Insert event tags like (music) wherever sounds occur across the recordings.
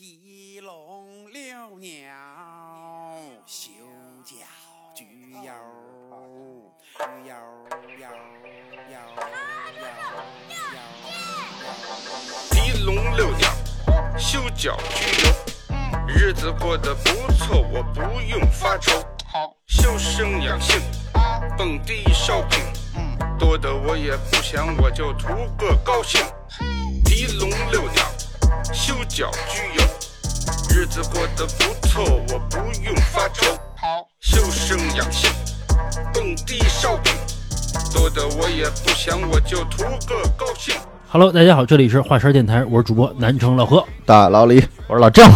提笼遛鸟，修脚锯腰，锯腰腰腰腰腰。提笼遛鸟，修脚锯腰，日子过得不错，我不用发愁。修身养性，蹦迪烧饼，多的我也不想，我就图个高兴。提笼遛鸟，修脚具有，日子过得不错，我不用发愁。修身养性，蹦迪烧饼，多的我也不想，我就图个高兴。Hello，大家好，这里是华山电台，我是主播南城老何。大老李，我是老郑，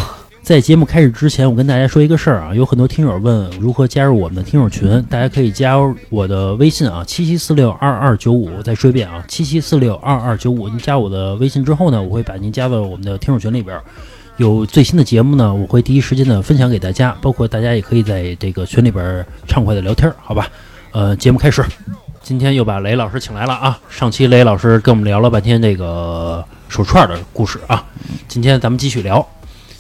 在节目开始之前，我跟大家说一个事儿啊，有很多听友问如何加入我们的听友群，大家可以加我的微信啊，七七四六二二九五。再说一遍啊，七七四六二二九五。您加我的微信之后呢，我会把您加到我们的听友群里边。有最新的节目呢，我会第一时间的分享给大家，包括大家也可以在这个群里边畅快的聊天，好吧？呃，节目开始，今天又把雷老师请来了啊。上期雷老师跟我们聊了半天这个手串的故事啊，今天咱们继续聊。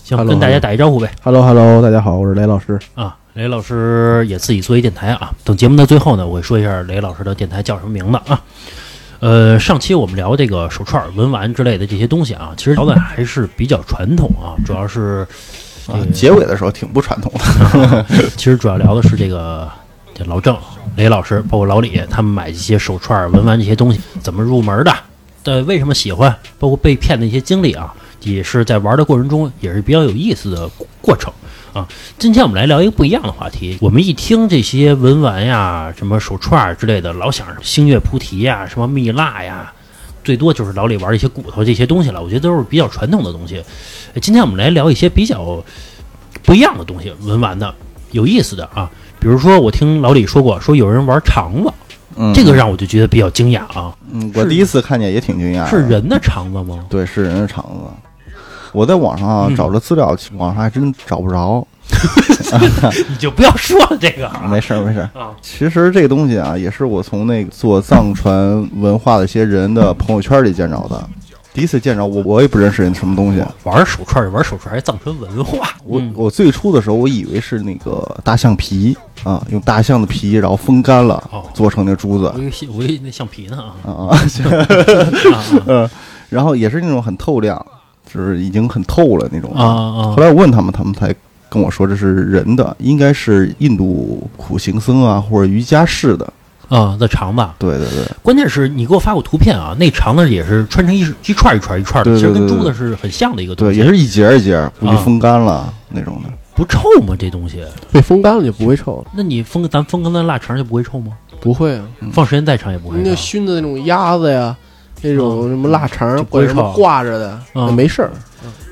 行，Hello，跟大家打一招呼呗。Hello Hello，大家好，我是雷老师。啊，雷老师也自己做一电台啊。等节目的最后呢，我会说一下雷老师的电台叫什么名字啊。呃，上期我们聊这个手串、文玩之类的这些东西啊，其实聊的还是比较传统啊，主要是啊，结尾的时候挺不传统的。(laughs) 其实主要聊的是这个这老郑、雷老师，包括老李他们买这些手串、文玩这些东西怎么入门的，呃，为什么喜欢，包括被骗的一些经历啊，也是在玩的过程中也是比较有意思的过程啊。今天我们来聊一个不一样的话题。我们一听这些文玩呀、什么手串之类的，老想着星月菩提呀、什么蜜蜡呀。最多就是老李玩一些骨头这些东西了，我觉得都是比较传统的东西。呃今天我们来聊一些比较不一样的东西，文玩的有意思的啊。比如说，我听老李说过，说有人玩肠子，嗯，这个让我就觉得比较惊讶啊。嗯，我第一次看见也挺惊讶。是人的肠子吗？对，是人的肠子。我在网上啊嗯找了资料，网上还真找不着。(laughs) (laughs) 你就不要说了这个啊没事儿没事儿。啊其实这个东西啊，也是我从那个做藏传文化的一些人的朋友圈里见着的。第一次见着我，我也不认识人什么东西。玩手串，玩手串还藏传文化。我嗯我最初的时候，我以为是那个大象皮啊，用大象的皮，然后风干了哦，做成那珠子我以为我以为那橡皮呢啊啊啊。啊 (laughs) 嗯，然后也是那种很透亮，就是已经很透了那种啊啊后！来我问他们，他们才跟我说这是人的，应该是印度苦行僧啊或者瑜伽士的。啊，的肠子，对对对，关键是你给我发过图片啊，那肠子也是穿成一一串一串一串的，对对其实跟对对珠子是很像的一个东对，西。也是一节儿一节儿，估计啊风干了那种的。不臭吗？这东西？被风干了就不会臭了，那你风咱风干的腊肠就不会臭吗？不会啊。放时间再长也不会。那熏的那种鸭子呀，那种什么腊肠或者什么挂着的，嗯没事儿。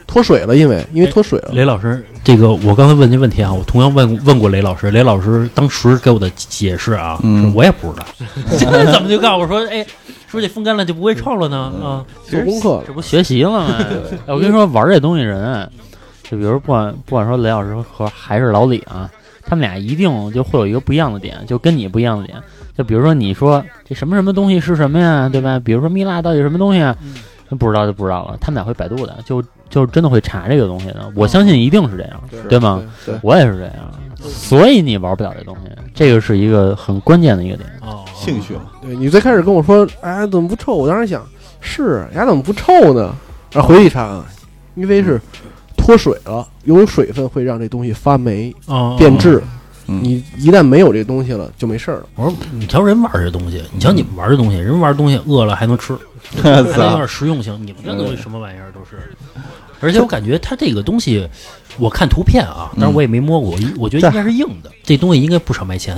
脱水了，因为因为脱水了。雷老师，这个我刚才问这问题啊，我同样问问过雷老师，雷老师当时给我的解释啊，嗯是我也不知道，(laughs) 这怎么就告诉我说，哎，说这风干了就不会臭了呢？啊，做功课这不学习了吗？(laughs) 哎我跟你说，玩这东西人，就比如不管不管说雷老师和还是老李啊，他们俩一定就会有一个不一样的点，就跟你不一样的点。就比如说你说这什么什么东西是什么呀，对吧？比如说蜜蜡到底什么东西啊？不知道就不知道了，他们俩会百度的，就就真的会查这个东西的。我相信一定是这样，对吗？对，我也是这样，所以你玩不了这东西，这个是一个很关键的一个点。哦，兴趣嘛，对你最开始跟我说，哎，怎么不臭？我当时想，是呀，怎么不臭呢？然后回去一查啊，因为是脱水了，有水分会让这东西发霉哦变质。嗯你一旦没有这东西了，就没事儿了。我说你瞧人玩这东西，你瞧你们玩这东西，人玩东西饿了还能吃，(laughs) 还有点实用性。你们这东西什么玩意儿都是，而且我感觉它这个东西，我看图片啊，但是我也没摸过，我我觉得应该是硬的，这东西应该不少卖钱，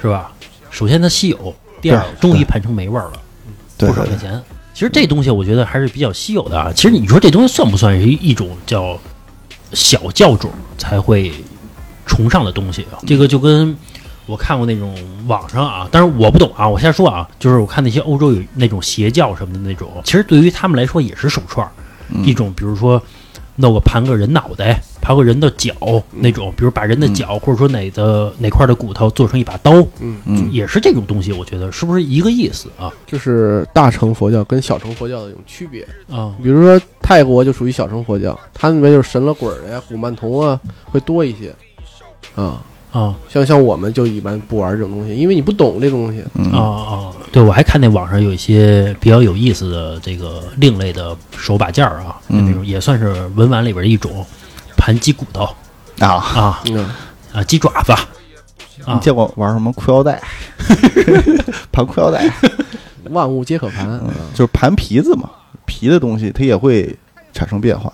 是吧？首先它稀有，第二终于盘成没味儿了，不少卖钱。其实这东西我觉得还是比较稀有的啊。其实你说这东西算不算是一一种叫小教种才会崇尚的东西啊？这个就跟我看过那种网上啊，但是我不懂啊，我瞎说啊，就是我看那些欧洲有那种邪教什么的那种，其实对于他们来说也是手串一种比如说弄个盘个人脑袋，盘个人的脚那种，比如把人的脚、或者说哪的哪块的骨头做成一把刀，嗯，嗯，也是这种东西，我觉得是不是一个意思啊？就是大乘佛教跟小乘佛教的一种区别。啊，比如说，泰国就属于小乘佛教，它那边就是神了鬼儿的呀，古曼童啊会多一些。啊，啊像像我们就一般不玩这种东西，因为你不懂这东西。嗯啊啊！对，我还看那网上有一些比较有意思的这个另类的手把件儿啊，嗯那种也算是文玩里边的一种，盘鸡骨头啊，啊嗯，啊，鸡爪子你啊见过玩什么裤腰带？(laughs) 盘裤腰带，(laughs) 万物皆可盘。嗯，就是盘皮子嘛，皮的东西它也会产生变化。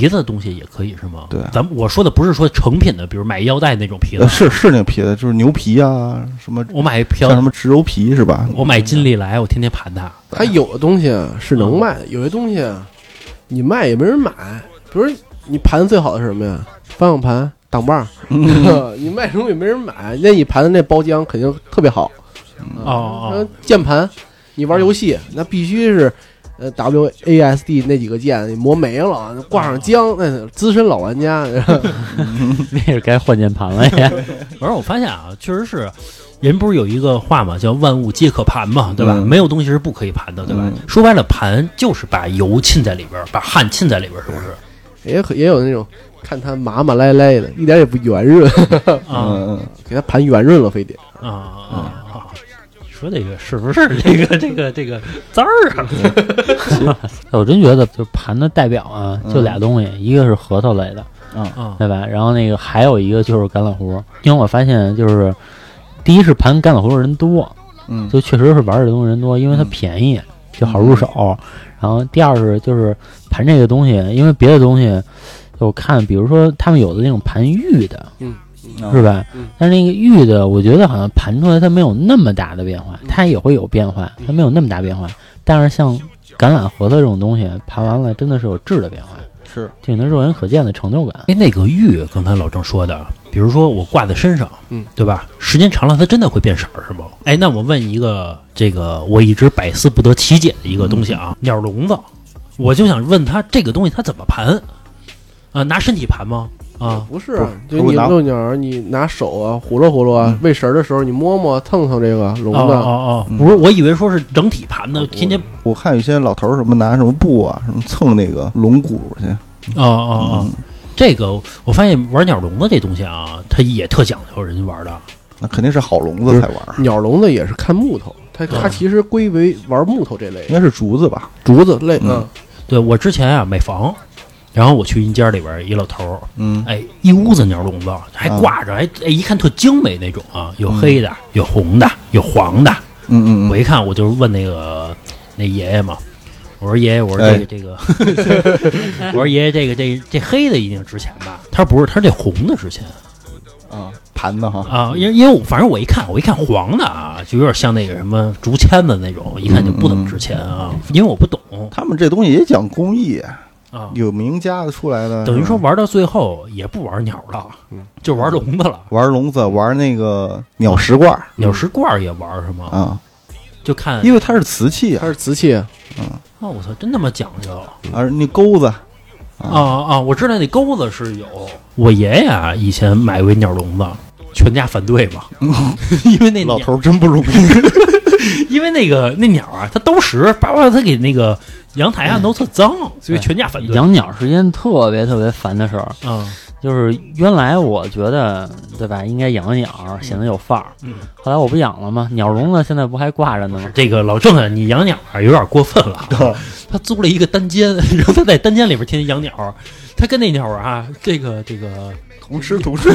皮子的东西也可以是吗？对咱们我说的不是说成品的，比如买腰带那种皮子呃，，是是那个皮子，就是牛皮啊，什么我买一像什，么植鞣皮是吧？我买金利来，我天天盘它。它有的东西啊是能卖的，有些东西啊你卖也没人买。比如你盘最好的是什么呀？方向盘、挡把儿，(laughs) 你卖东西没人买，那你盘的那包浆肯定特别好。哦哦呃，键盘，你玩游戏那必须是。呃，W A S D 那几个键磨没了，挂上浆，那是资深老玩家。(laughs) 那是该换键盘了呀。(laughs) 而我发现啊，确实是，人不是有一个话嘛，叫“万物皆可盘”嘛，对吧？嗯没有东西是不可以盘的，对吧？嗯说白了，盘就是把油浸在里边，把汗浸在里边，是不是？也可也有那种看它麻麻赖赖的，一点也不圆润，啊给它盘圆润了，非得。啊啊说这个是不是这个 (laughs) 这个这个字儿啊？(laughs) 我真觉得，就盘的代表啊，嗯就俩东西，一个是核桃类的，嗯对吧？然后那个还有一个就是橄榄核，因为我发现就是，第一是盘橄榄核的人多，嗯，就确实是玩这东西人多，因为它嗯便宜，就好入手。然后第二是就是盘这个东西，因为别的东西，就我看，比如说他们有的那种盘玉的，啊是吧？嗯但是那个玉的，我觉得好像盘出来它没有那么大的变化，它也会有变化，它没有那么大变化。但是像橄榄核桃这种东西，盘完了真的是有质的变化，是挺能肉眼可见的成就感。哎，那个玉，刚才老郑说的，比如说我挂在身上，嗯，对吧？时间长了，它真的会变色儿，是不？哎，那我问一个，这个我一直百思不得其解的一个东西啊，鸟笼子，我就想问他这个东西它怎么盘？啊，拿身体盘吗？啊，不是，就你不是拿遛鸟儿，你拿手啊呼噜呼噜啊，喂食儿的时候你摸摸蹭蹭这个笼哦子，哦哦，嗯。不是，我以为说是整体盘的，天天我看有些老头儿什么拿什么布啊，什么蹭那个龙骨去。哦哦哦，嗯，这个我发现玩鸟笼子这东西啊，它也特讲究，人家玩的。那肯定是好笼子才玩，鸟笼子也是看木头，它它其实归为玩木头这类。应，该是竹子吧？竹子类，嗯。嗯，对我之前啊买房，然后我去一间里边一老头儿，嗯。哎，一屋子鸟笼子，还挂着，还哎一看特精美那种啊，有黑的，有红的，有黄的。嗯嗯嗯，我一看我就问那个那爷爷嘛，我说爷爷，我说这个这个，(laughs) 我说爷爷这个这这黑的一定值钱吧？他说不是，他说这红的值钱。啊，盘子哈，啊，因为因为我反正我一看我一看黄的啊，就有点像那个什么竹签子那种，一看就不怎么值钱啊，因为我不懂。他们这东西也讲工艺，啊。有名家的出来的，等于说玩到最后也不玩鸟了，就玩笼子了。玩笼子，玩那个鸟食罐儿。鸟食罐儿也玩是吗？啊，就看因为它是瓷器啊。它，是瓷器，哦，我操，真他妈讲究。而那钩子。啊。啊！我知道那钩子是有，我爷爷啊以前买过一鸟笼子，全家反对嘛，(laughs) 因为那，老头儿真不容易。(laughs) (laughs) 因为那个那鸟啊，它都食，叭叭，它给那个阳台啊都特脏，所以全家反对。养鸟是一件特别特别烦的事儿，啊，就是原来我觉得对吧，应该养个鸟，显得有范儿。嗯后来我不养了吗？鸟笼子现在不还挂着呢吗？这个老郑啊，你养鸟啊有点过分了啊。(laughs) 他租了一个单间，(laughs) 然后他在单间里边天天养鸟，他跟那鸟啊，这个这个同吃同睡，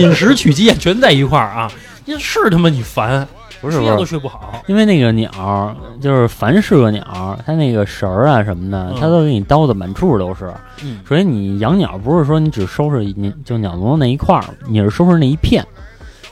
饮食取鸡全在一块儿啊，那是他妈你烦，不是都，睡不好。因为那个鸟就是凡是个鸟，它那个绳儿啊什么的，嗯它都给你叨的满处都是。嗯所以你养鸟不是说你只收拾你就鸟笼子那一块儿，你是收拾那一片，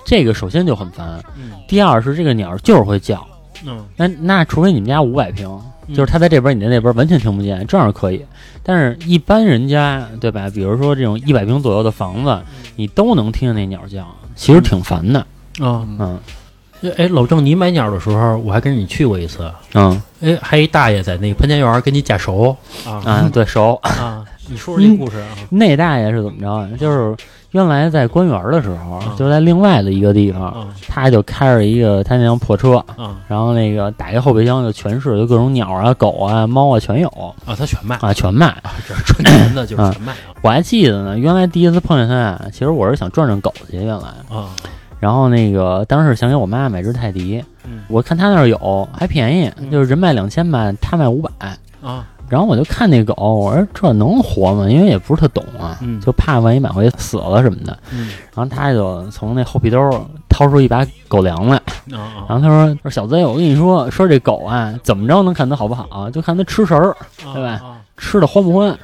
这个首先就很烦。嗯第二是这个鸟就是会叫，嗯，那那除非你们家五百平，就是它在这边你在那边完全听不见，这样可以。但是一般人家对吧？比如说这种一百平左右的房子，你都能听见那鸟叫，其实挺烦的。啊，嗯哎，老郑，你买鸟的时候，我还跟着你去过一次。嗯哎，还一大爷在那个潘家园跟你假熟啊啊，对，熟。(laughs) 啊，你说说这故事啊？那大爷是怎么着啊？就是原来在官园的时候，嗯就在另外的一个地方，啊他就开着一个他那辆破车，啊然后那个打开后备箱就全是，就各种鸟啊、狗啊、猫啊全有啊，他全卖啊，全卖。啊，这纯钱的就是全卖啊我还记得呢，原来第一次碰见他啊，其实我是想转转狗去，原来，啊然后那个当时想给我妈买只泰迪，嗯我看他那儿有，还便宜，嗯就是人卖两千吧，他卖五百。啊然后我就看那狗，我说这能活吗？因为也不是特懂啊，嗯就怕万一买回去死了什么的。嗯然后他就从那后屁兜掏出一把狗粮来，啊然后他说：“说小子，我跟你说，说这狗啊，怎么着能看它好不好？就看它吃食儿，啊，对吧啊？吃的欢不欢。”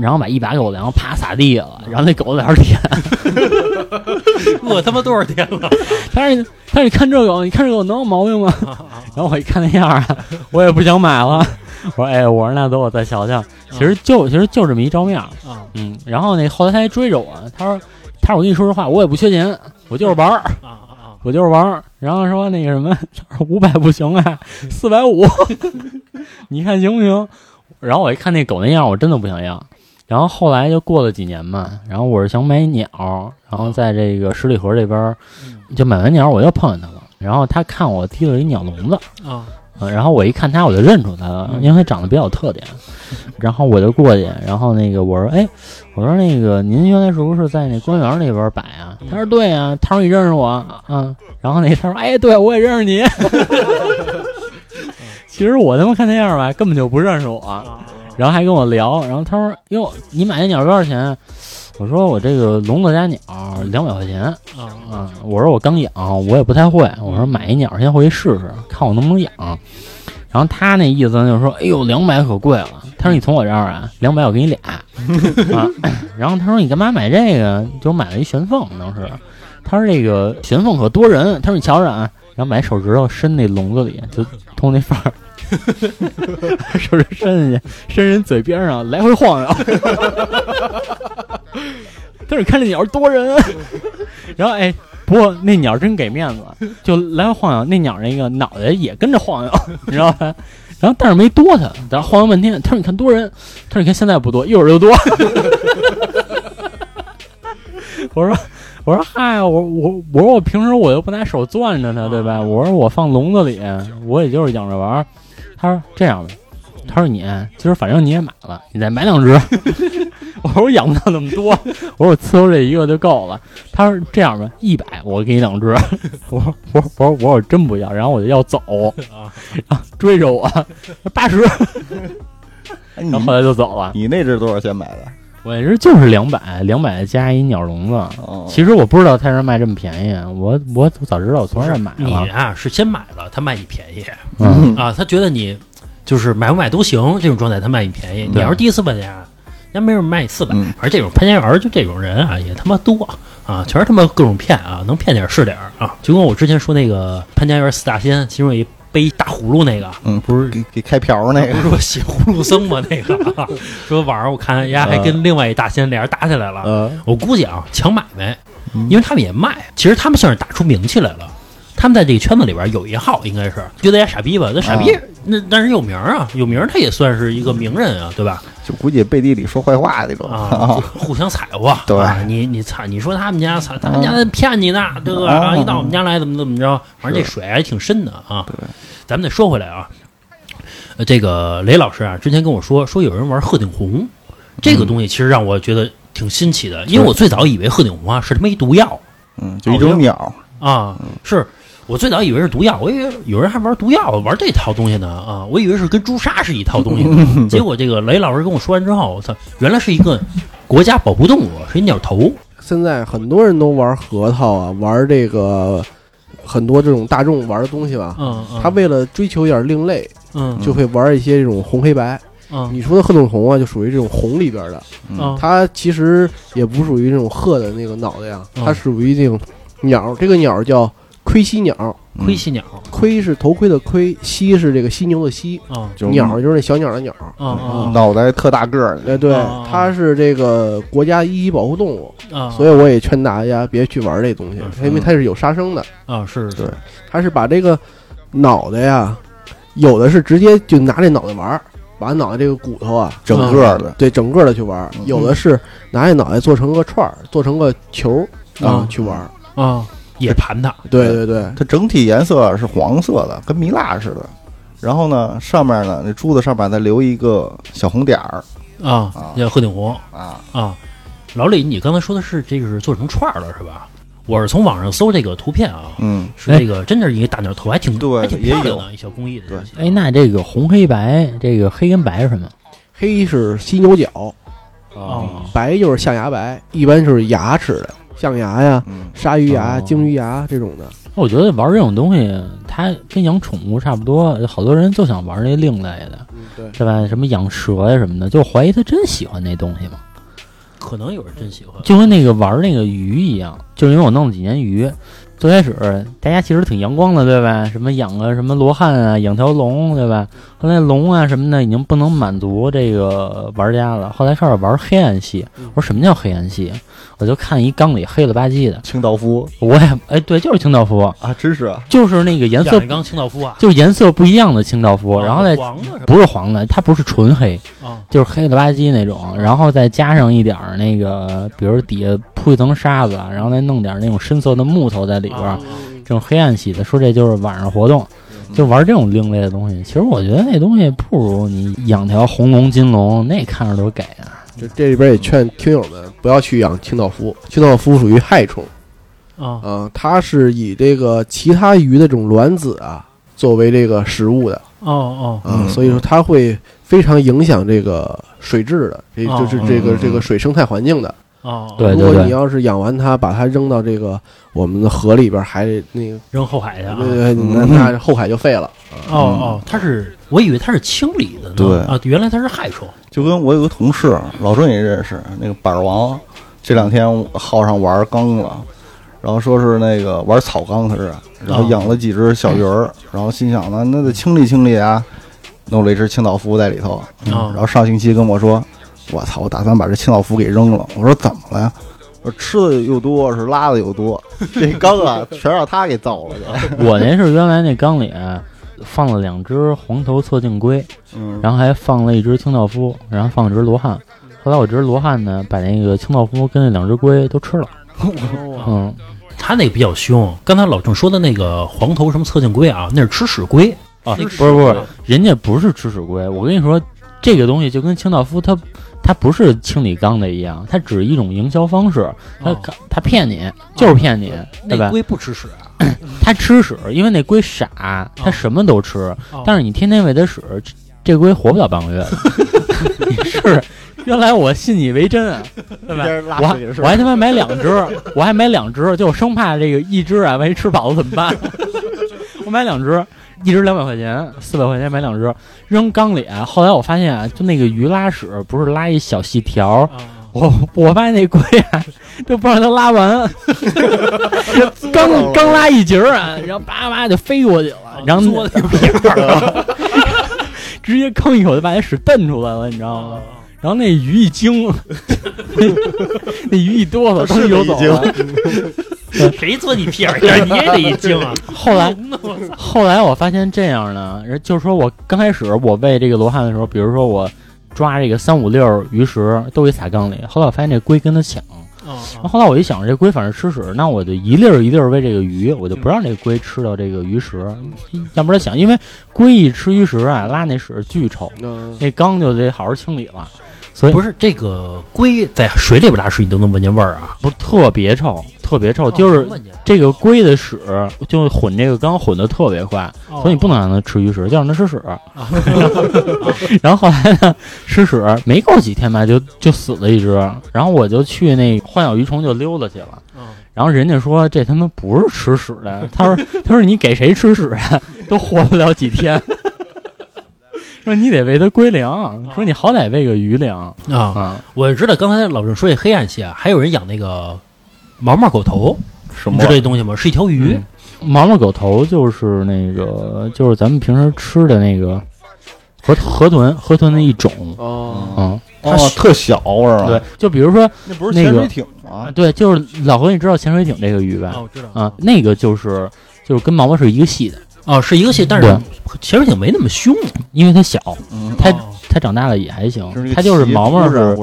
然后把一把狗粮啪撒地下了，然后那狗在那儿舔。(laughs) (laughs) 饿他妈多少天了？(laughs) 他说：“他说你看这狗，你看这狗能有毛病吗？” (laughs) 然后我一看那样啊，我也不想买了。我说：“哎，我说那走，我再瞧瞧。其实就其实就这么一照面，啊嗯。然后那后来他还追着我，他说：“他说我跟你说实话，我也不缺钱，我就是玩儿。”我就是玩儿，然后说那个什么，五百不行啊，四百五，你看行不行？然后我一看那狗那样，我真的不想要。然后后来就过了几年嘛，然后我是想买鸟，然后在这个十里河这边儿就买完鸟，我又碰见他了。然后他看我提了一鸟笼子，啊嗯，然后我一看他，我就认出他了，因为他长得比较有特点。(laughs) 然后我就过去，然后那个我说，哎，我说那个您原来是不是在那公园那边摆啊？他说对啊。他说你认识我？嗯。然后那他说，哎，对，我也认识你。(laughs) (laughs) 其实我他妈看那样吧，根本就不认识我。啊然后还跟我聊，然后他说，哟，你买那鸟多少钱？我说我这个笼子加鸟两百块钱。啊嗯，我说我刚养，我也不太会。我说买一鸟先回去试试，看我能不能养。然后他那意思就是说，哎呦，两百可贵了。他说你从我这儿啊，两百我给你俩 (laughs) 啊。然后他说你干嘛买这个？就买了一玄凤，当时他说这个玄凤可多人。他说你瞧着啊，然后把手指头伸那笼子里，就通那缝儿。(laughs) 手指伸进去，伸人嘴边上，来回晃悠。(laughs) 但是：“看这鸟多人。”然后哎，不过那鸟真给面子，就来回晃悠。那鸟那个脑袋也跟着晃悠，你知道吧？然后但是没多它，然后晃悠半天。他说：“你看多人。”他说：“你看现在不多，一会儿就多。(laughs) ”我说：“我说嗨，我我我说我平时我又不拿手攥着它，对吧？我说我放笼子里，我也就是养着玩儿。”他说：“这样吧。”他说你今儿反正你也买了，你再买两只。(laughs) 我说我养不到那么多，我说我伺候这一个就够了。他说这样吧，一百我给你两只。(laughs) 我说我说我说我说我真不要，然后我就要走，然后追着我八十，然后后来就走了。你那只多少钱买的？我这是就是两百，两百加一鸟笼子。哦，其实我不知道他这卖这么便宜，我我早知道我从这儿买你了。啊是先买了，他卖你便宜嗯，啊，他觉得你就是买不买都行，这种状态他卖你便宜。你要是第一次搬家，人家没人卖你四百嗯，而这种潘家园就这种人啊，也他妈多啊，全是他妈各种骗啊，能骗点儿是点儿啊。就跟我之前说那个潘家园四大仙，其中有一背大葫芦那个，嗯，不是给给开瓢那个，(laughs) 不是说写葫芦僧吗？那个啊说晚上我看人家还跟另外一大仙俩人打起来了，呃，我估计啊，抢买卖，因为他们也卖，其实他们算是打出名气来了。他们在这个圈子里边有一号，应该是。觉得人家傻逼吧？那傻逼，啊。那但是有名儿啊，有名儿他也算是一个名人啊，对吧？就估计背地里说坏话那种。啊，就 (laughs) 互相踩和。对。啊你你操，你说他们家操，他们家在骗你呢，对吧？啊。啊，一到我们家来怎么怎么着，反正这水还挺深的啊。对。咱们得说回来啊，呃，这个雷老师啊，之前跟我说说有人玩鹤顶红，这个东西其实让我觉得挺新奇的，因为我最早以为鹤顶红啊是他妈一毒药。嗯，就一种鸟，啊，是我最早以为是毒药，我以为有人还玩毒药，玩这套东西呢啊，我以为是跟朱砂是一套东西呢，(laughs) 结果这个雷老师跟我说完之后，我操，原来是一个国家保护动物，是一鸟头。现在很多人都玩核桃啊，玩这个很多这种大众玩的东西吧。嗯嗯，他为了追求一点另类，嗯就会玩一些这种红黑白。嗯你说的鹤顶红啊，就属于这种红里边的，嗯它其实也不属于这种鹤的那个脑袋呀，嗯它属于这种鸟。这个鸟叫盔犀鸟，盔犀鸟。盔是头盔的盔，犀是这个犀牛的犀，啊。就鸟就是那小鸟的鸟。啊啊脑袋特大个儿。的，哎，对哦，它是这个国家一级保护动物，啊！所以我也劝大家别去玩这东西，嗯因为它是有杀生的。啊是是。它是把这个脑袋呀，有的是直接就拿这脑袋玩儿，把脑袋这个骨头啊，整个的。对整个的去玩有的是拿这脑袋做成个串儿，做成个球儿啊。嗯去玩儿。啊，也盘它，对对对，它整体颜色是黄色的，跟蜜蜡似的。然后呢，上面呢，那珠子上面再留一个小红点儿啊啊，叫鹤顶红啊。啊。老李，你刚才说的是这个是做成串儿了是吧？我是从网上搜这个图片啊，嗯，是这个真的是一个大鸟头，还挺对还挺也有漂亮的一小工艺的东西。哎，那这个红黑白，这个黑跟白是什么？黑是犀牛角，哦白就是象牙白，一般就是牙齿的，象牙呀、嗯，鲨鱼牙、哦鲸鱼牙这种的。我觉得玩这种东西，它跟养宠物差不多，好多人就想玩那另类的，嗯，对，是吧？什么养蛇呀什么的，就怀疑他真喜欢那东西吗。可能有人真喜欢，就跟那个玩那个鱼一样，就是因为我弄了几年鱼，最开始大家其实挺阳光的，对吧？什么养个什么罗汉啊，养条龙，对吧？后来龙啊什么的已经不能满足这个玩家了，后来开始玩黑暗系。我说什么叫黑暗系？我就看一缸里黑了吧唧的，清道夫我也哎对，就是清道夫，啊，真是啊，就是那个颜色缸清道夫啊，就是颜色不一样的清道夫，然后再黄的？不是黄的，它不是纯黑，啊就是黑了吧唧那种，然后再加上一点那个，比如底下铺一层沙子，然后再弄点那种深色的木头在里边这种黑暗系的，说这就是晚上活动，就玩这种另类的东西。其实我觉得那东西不如你养条红龙、金龙，那看着都给啊！就这里边也劝听友们不要去养清道夫，清道夫属于害虫啊啊，它是以这个其他鱼的这种卵子啊作为这个食物的哦哦啊，嗯所以说它会非常影响这个水质的，这哦就是这个嗯这个水生态环境的。哦，对如果你要是养完它，把它扔到这个我们的河里边，还那个扔后海去啊。那那那后海就废了。哦哦，他是，我以为他是清理的呢。对啊，原来他是害虫。就跟我有个同事，老郑也认识，那个板儿王，这两天号上玩缸了，然后说是那个玩草缸，他是，然后养了几只小鱼儿，然后心想呢，那得清理清理啊，弄了一只清道夫在里头，啊然后上星期跟我说，我操，我打算把这清道夫给扔了，我说怎么了呀？吃的又多，是拉的又多，这缸啊 (laughs) 全让他给造了，我那是原来那缸里放了两只黄头侧颈龟，嗯，然后还放了一只清道夫，然后放了只罗汉。后来我这只罗汉呢，把那个清道夫跟那两只龟都吃了。(laughs) 嗯，他那个比较凶。刚才老郑说的那个黄头什么侧颈龟啊，那是吃屎龟啊，不是不是，人家不是吃屎龟。我跟你说，这个东西就跟清道夫它它不是清理缸的一样，它只是一种营销方式。它哦它骗你，就是骗你，对吧？那龟不吃屎啊。(clears throat) 它吃屎，因为那龟傻，它什么都吃。哦但是你天天喂它屎，这这龟活不了半个月。(laughs) 你是原来我信以为真啊，对吧？我还我还他妈买两只，我还买两只，就生怕这个一只啊，万一吃饱了怎么办？(laughs) 我买两只，一只两百块钱，四百块钱买两只，扔缸里啊。后来我发现啊，就那个鱼拉屎不是拉一小细条我我发现那龟啊，就不让它拉完，(laughs) 刚刚拉一截儿啊，然后叭叭就飞过去了，然后嘬那个片儿。(laughs) 直接吭一口就把那屎蹬出来了，你知道吗？然后那鱼一惊，(laughs) 那鱼一哆嗦，当时游走了。(laughs) 谁做你屁眼儿？你也得一惊啊！(laughs) 后来 (laughs) 后来我发现这样呢，人就是说我刚开始我喂这个罗汉的时候，比如说我抓这个三五六鱼食都给撒缸里，后来我发现这龟跟它抢。然后后来我一想，这龟反正吃屎，那我就一粒儿一粒儿喂这个鱼，我就不让这个龟吃到这个鱼食，要不然想，因为龟一吃鱼食啊，拉那屎巨臭，嗯，那缸就得好好清理了，所以不是这个龟在水里边拉屎，你都能闻见味儿啊！不是特别臭，特别臭，就是这个龟的屎就混这个缸混的特别快，哦所以你不能让它吃鱼食，就让它吃屎。(laughs) 然后后来呢，吃屎没够几天吧，就就死了一只。然后我就去那幻小鱼虫就溜达去了。嗯然后人家说这他妈不是吃屎的，他说他说你给谁吃屎啊，都活不了几天。说你得喂它龟粮，说你好歹喂个鱼粮啊！啊。我知道刚才老郑说这黑暗系啊，还有人养那个毛毛狗头，什么你知道这东西吗？是一条鱼嗯毛毛狗头就是那个，就是咱们平时吃的那个河河豚，河豚的一种。哦，嗯，哦，特小是吧？对，，就比如说那不是潜水艇吗？对，就是老何，你知道潜水艇这个鱼吧？哦，我知道啊，那个就是就是跟毛毛是一个系的，哦，是一个系，但是潜水艇没那么凶。因为它小，嗯，它哦它长大了也还行就是，它就是毛毛是，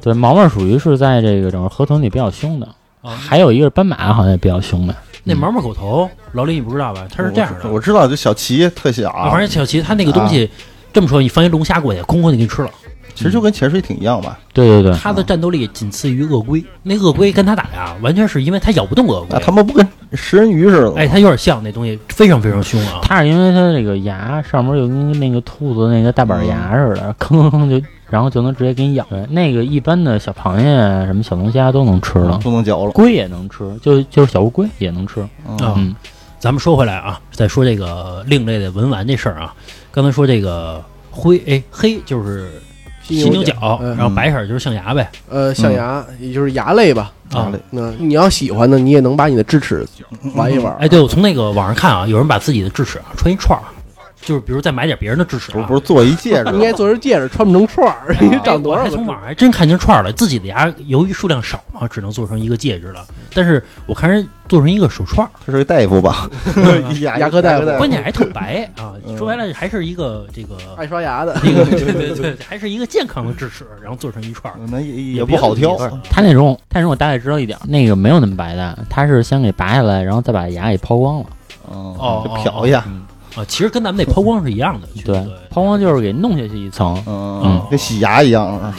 对毛毛属于是在这个整个河豚里比较凶的，啊还有一个是斑马，好像也比较凶的。那毛毛狗头，老李你不知道吧？它是这样的，我知道，就小齐特小，啊反正小齐它那个东西，这么说，你放一龙虾过去，空空就给你吃了。其实就跟潜水艇一样吧。对对对，它的战斗力仅次于鳄龟。那鳄龟跟它打呀，完全是因为它咬不动鳄龟那。他们不跟食人鱼似的吗？哎，它有点像那东西，非常非常凶啊。它是因为它那个牙上面就跟那个兔子那个大板牙似的，吭吭吭就，然后就能直接给你咬。对，那个一般的小螃蟹啊、什么小龙虾都能吃了，都能嚼了。龟也能吃，就就是小乌龟也能吃。啊嗯，咱们说回来啊，再说这个另类的文玩这事儿啊。刚才说这个灰，哎，黑就是犀牛角，嗯然后白色就是象牙呗。呃，象牙也就是牙类吧。啊，那你要喜欢呢，你也能把你的智齿玩一玩。哎，对，我从那个网上看啊，有人把自己的智齿啊穿一串儿，就是比如再买点别人的智齿、啊，不是不是做一戒指，(laughs) 应该做成戒指，穿不成串儿，(laughs) 你长多少从网上还真看见串儿了，自己的牙由于数量少嘛，只能做成一个戒指了。但是我看人做成一个手串儿，这是个大夫吧？(laughs) 牙牙科大夫关键还特白啊！嗯说白了还是一个这个爱刷牙的？一个对对对，还是一个健康的智齿，然后做成一串儿。那也不好挑。他那种，但是我大概知道一点儿，那个没有那么白的，他是先给拔下来，然后再把牙给抛光了。哦哦就瞟一下，啊，其实跟咱们那抛光是一样的。对，抛光就是给弄下去一层。嗯嗯，跟洗牙一样。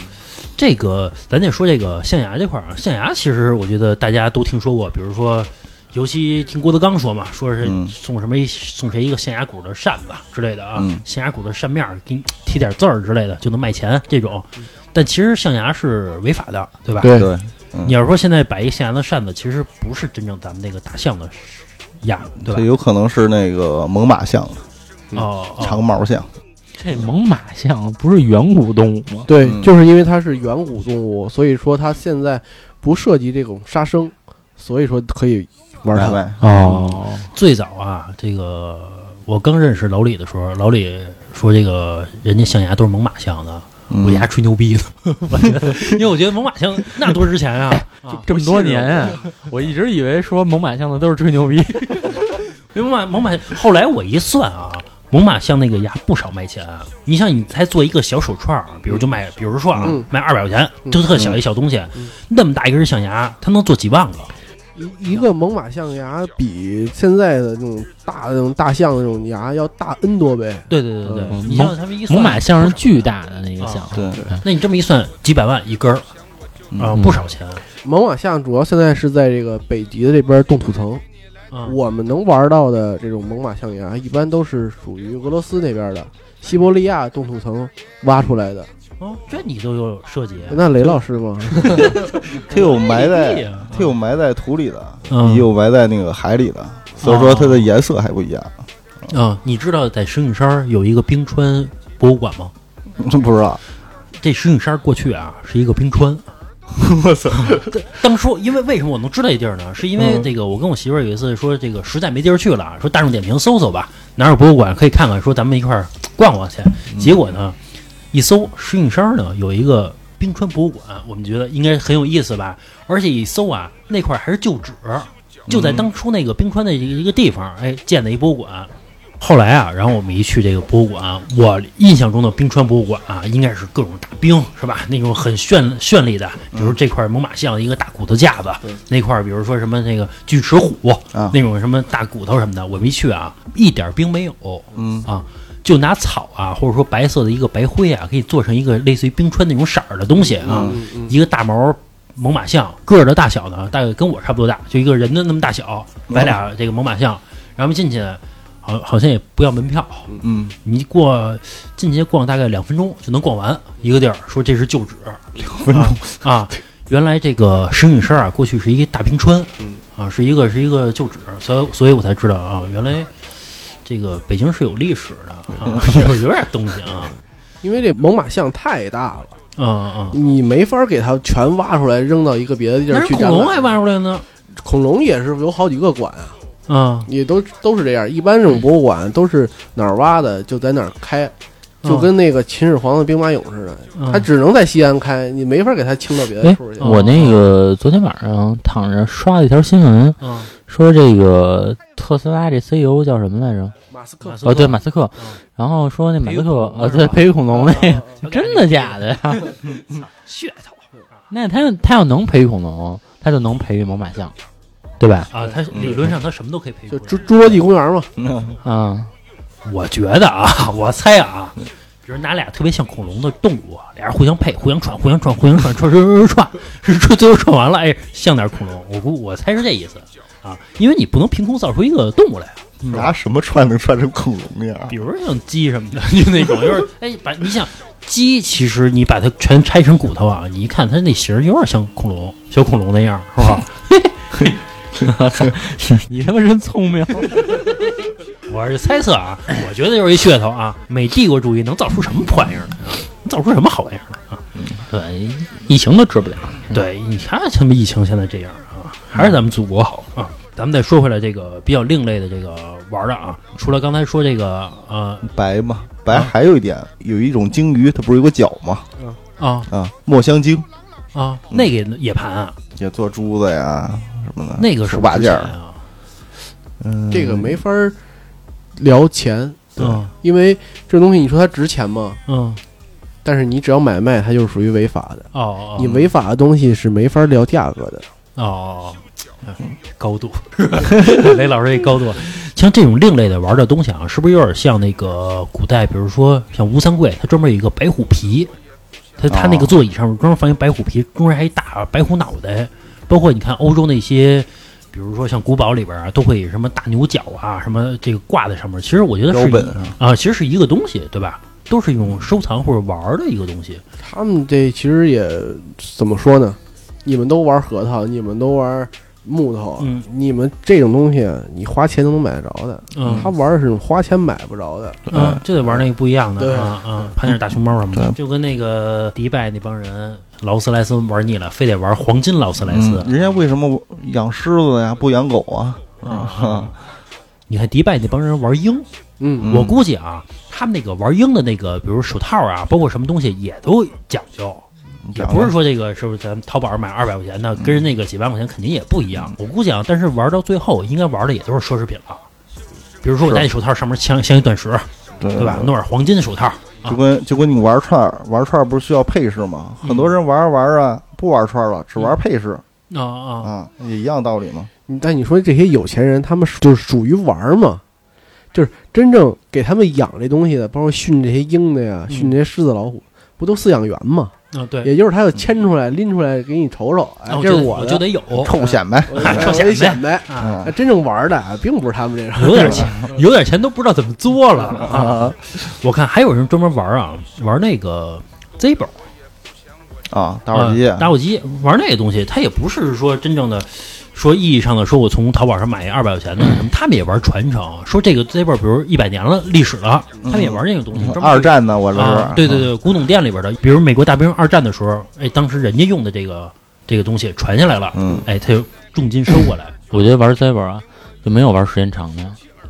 这个咱得说这个象牙这块儿啊，象牙其实我觉得大家都听说过，比如说，尤其听郭德纲说嘛，说是嗯送什么一送谁一个象牙骨的扇子之类的啊，嗯象牙骨的扇面儿给你贴点字儿之类的就能卖钱这种，但其实象牙是违法的，对吧？对对，你要说现在摆一个象牙的扇子，其实不是真正咱们那个大象的牙，对吧这？有可能是那个猛犸象、哦，哦长毛象。这猛犸象不是远古动物吗？对，嗯就是因为它是远古动物，所以说它现在不涉及这种杀生，所以说可以玩它。呗？哦，最早啊，这个我刚认识老李的时候，老李说这个人家象牙都是猛犸象的，嗯我牙吹牛逼呢。(laughs) 我觉得，因为我觉得猛犸象那多值钱啊！(laughs) 啊这么多年啊，我一直以为说猛犸象的都是吹牛逼。(laughs) 猛犸猛犸，后来我一算啊。猛犸象那个牙不少卖钱，你像你才做一个小手串儿，比如就卖，比如说啊，嗯卖二百块钱，就特小一小东西，那么大一根象牙，它能做几万个。一一个猛犸象牙比现在的这种大的那种大象的那种牙要大 N 多倍。对对对对，嗯你像他们一算猛犸象是巨大的那个象，啊对，那你这么一算，几百万一根儿啊，嗯不少钱。猛犸象主要现在是在这个北极的这边冻土层，啊，我们能玩到的这种猛犸象牙，一般都是属于俄罗斯那边的西伯利亚冻土层挖出来的。哦，这你都有涉及，那雷老师吗？(laughs) 它有埋在害啊它有埋在土里的，嗯也有埋在那个海里的，所以说它的颜色还不一样。啊，你知道在石景山有一个冰川博物馆吗？(laughs) 不知道，这石景山过去啊是一个冰川。(laughs) 我操！当初因为为什么我能知道这地儿呢？是因为这个我跟我媳妇儿有一次说这个实在没地儿去了，说大众点评搜搜吧，哪有博物馆可以看看，说咱们一块儿逛逛去。结果呢，一搜石景山呢有一个冰川博物馆，我们觉得应该很有意思吧。而且一搜啊，那块儿还是旧址，就在当初那个冰川的一个地方，哎，建的一博物馆。后来啊，然后我们一去这个博物馆，我印象中的冰川博物馆啊，应该是各种大冰，是吧？那种很绚绚丽的，比如这块猛犸象一个大骨头架子，那块儿比如说什么那个锯齿虎、啊那种什么大骨头什么的，我们一去啊，一点冰没有，嗯啊，就拿草啊，或者说白色的一个白灰啊，可以做成一个类似于冰川那种色儿的东西啊，一个大毛猛犸象个儿的大小呢，大概跟我差不多大，就一个人的那么大小，买俩这个猛犸象，然后进去，好好像也不要门票，嗯，你过进去逛大概两分钟就能逛完一个地儿，说这是旧址，两分钟。啊。原来这个石景山啊，过去是一个大冰川，啊，是一个是一个旧址，所以所以我才知道啊，原来这个北京是有历史的啊，(laughs) 有有点东西啊，(laughs) 因为这猛犸象太大了，嗯嗯，你没法给它全挖出来扔到一个别的地儿去。恐龙还挖出来呢，恐龙也是有好几个馆啊，啊，也都都是这样。一般这种博物馆都是哪儿挖的就在哪儿开，就跟那个秦始皇的兵马俑似的，嗯它只能在西安开，你没法给他清到别的哎处去。我那个昨天晚上躺着刷了一条新闻，嗯说这个特斯拉这 CEO 叫什么来着？马马斯克哦，对，马斯克，然后说那马斯克，呃，对，培育恐龙那个，(laughs) 真的假的呀？(laughs) 噱头那他要他要能培育恐龙，他就能培育猛犸象，对吧？啊，他理论上他什么都可以培育就。侏侏罗纪公园嘛，啊，我觉得啊，(laughs) 我猜啊，比如拿俩特别像恐龙的动物，俩人互相配、互相串、互相串、互相串、串串串串，是串最后串完了，哎，像点恐龙。我估我猜是这意思啊，因为你不能凭空造出一个动物来啊。拿什么串能串成恐龙样比？如说像鸡什么的，(laughs) 就那种，就是哎，把你想鸡，其实你把它全拆成骨头啊，你一看它那形儿有点像恐龙，小恐龙那样，是吧？(laughs) 你他妈真聪明，我是猜测啊，我觉得就是一噱头啊。美帝国主义能造出什么破玩意儿来啊？能造出什么好玩意儿来啊？对，疫情都治不了。对，你看他们疫情现在这样啊，还是咱们祖国好啊。咱们再说回来，这个比较另类的这个玩的啊，除了刚才说这个呃白嘛，白还有一点，有一种鲸鱼，它不是有个角吗？啊啊，墨香鲸，啊那个也盘啊，也做珠子呀什么的，那个是手把件，啊，嗯，这个没法儿聊钱，嗯因为这东西你说它值钱吗？嗯但是你只要买卖，它就是属于违法的。哦哦，你违法的东西是没法聊价格的。哦，高度，(laughs) 雷老师这高度，像这种另类的玩的东西啊，是不是有点像那个古代，比如说像吴三桂，他专门有一个白虎皮，他他那个座椅上面专门放一白虎皮，中间还一大白虎脑袋，包括你看欧洲那些。比如说像古堡里边啊，都会有什么大牛角啊，什么这个挂在上面。其实我觉得是本啊，啊，其实是一个东西，对吧？都是一种收藏或者玩儿的一个东西。他们这其实也怎么说呢？你们都玩核桃，你们都玩木头，嗯。你们这种东西，你花钱都能买得着的。嗯。他玩的是花钱买不着的。嗯，就得玩那个不一样的对。啊啊，攀点大熊猫什么的，就跟那个迪拜那帮人劳斯莱斯玩腻了，非得玩黄金劳斯莱斯。嗯，人家为什么养狮子呀，不养狗啊？啊。你看迪拜那帮人玩鹰，我估计啊，他们那个玩鹰的那个，比如手套啊，包括什么东西也都讲究。也不是说这个是不是咱们淘宝上买二百块钱的，跟人那个几万块钱肯定也不一样。我估计啊，但是玩到最后，应该玩的也都是奢侈品了。比如说我戴那手套上面镶镶一钻石，对对吧？弄点黄金的手套，就跟就跟你玩串儿，玩串儿不是需要配饰吗？很多人玩着玩着不玩串儿了，只玩配饰啊啊啊，也一样道理嘛。但你说这些有钱人，他们就是属于玩嘛？就是真正给他们养这东西的，包括训这些鹰的呀，嗯训这些狮子老虎，不都饲养员嘛？啊！对，也就是他要牵出来、拎出来给你瞅瞅，哎，那这是我的，我就得有，(laughs) 臭显摆，臭显摆显摆。啊，真正玩的啊，并不是他们这种，有点 (laughs) 钱，有点钱都不知道怎么作了啊！啊 (laughs) 我看还有人专门玩啊，玩那个 Zippo 啊，打火机啊打火机，玩那个东西，他也不是说真正的。说意义上的，说我从淘宝上买一二百块钱的什么，他们也玩传承。说这个 Zebra 比如一百年了历史了，他们也玩这个东西。二战呢，我这啊，是对对对，古董店里边的，比如美国大兵二战的时候，哎，当时人家用的这个这个东西传下来了，嗯哎，他就重金收过来。我觉得玩 Cyber 啊，就没有玩时间长的，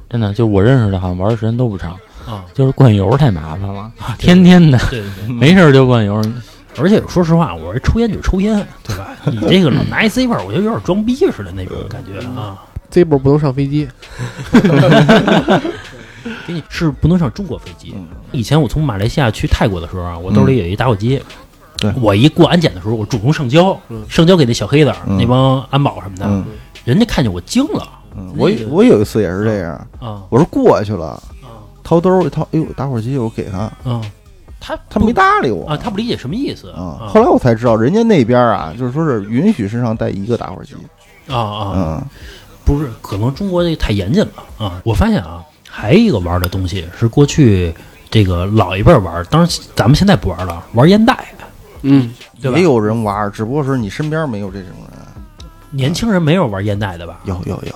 真的，就我认识的，好像玩的时间都不长，啊，就是灌油太麻烦了，天天的对对对，没事就灌油。而且说实话，我这抽烟就抽烟，对吧？你这个老拿一 C 味儿，我觉得有点装逼似的那种感觉啊。这波不能上飞机。(laughs) 给你是不能上中国飞机。嗯以前我从马来西亚去泰国的时候啊，我兜里有一打火机。对我一过安检的时候，我主动上交，上交给那小黑子、嗯那帮安保什么的，嗯人家看见我惊了嗯，我我有一次也是这样，啊我是过去了，啊掏兜掏，哎呦，打火机，我给他，啊！他他没搭理我啊，他不理解什么意思啊。啊后来我才知道，人家那边啊，就是说是允许身上带一个打火机，啊啊！嗯不是，可能中国这太严谨了啊！我发现啊，还有一个玩的东西是过去这个老一辈儿玩，当然咱们现在不玩了，玩烟袋，嗯，对吧也？有人玩，只不过是你身边没有这种人。年轻人没有玩烟袋的吧？有有有，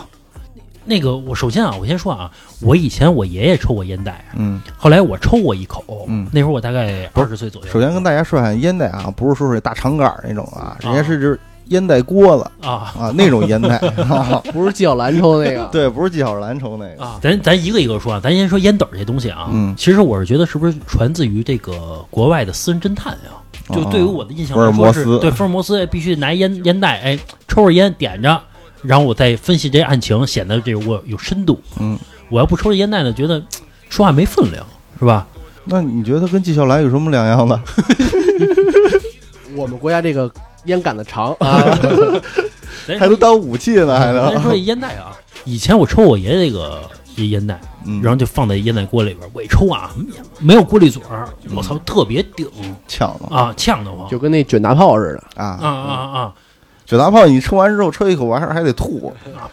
那个，我首先啊，我先说啊，我以前我爷爷抽过烟袋，嗯，后来我抽过一口，嗯。那时候我大概二十岁左右。首先跟大家说一下，烟袋啊，不是说是大长杆儿那种啊，人家啊是就是烟袋锅子啊。啊那种烟袋，啊 (laughs) (laughs) 不是纪晓岚抽那个，(laughs) 对，不是纪晓岚抽那个，啊，咱咱一个一个说啊，咱先说烟斗这东西啊，嗯。其实我是觉得是不是传自于这个国外的私人侦探呀？就对于我的印象福尔来说是，摩斯。对福尔摩斯必须拿烟烟袋，哎，抽着烟点着，然后我再分析这案情，显得这我有深度。嗯，我要不抽这烟袋呢，觉得 (tsk) 说话没分量，是吧？那你觉得跟纪晓岚有什么两样呢？我们国家这个烟杆子长啊，咱 (laughs) 还能当武器呢，还咱说这？烟袋啊，以前我抽我爷爷这个烟烟袋，嗯然后就放在烟袋锅里边，我一抽啊，(tsk) 没有过滤嘴儿，我操，特别顶呛了啊，呛得慌就跟那卷大炮似的。啊啊！啊啊卷大炮，你抽完之后抽一口，完事儿还得吐，(laughs) 啊！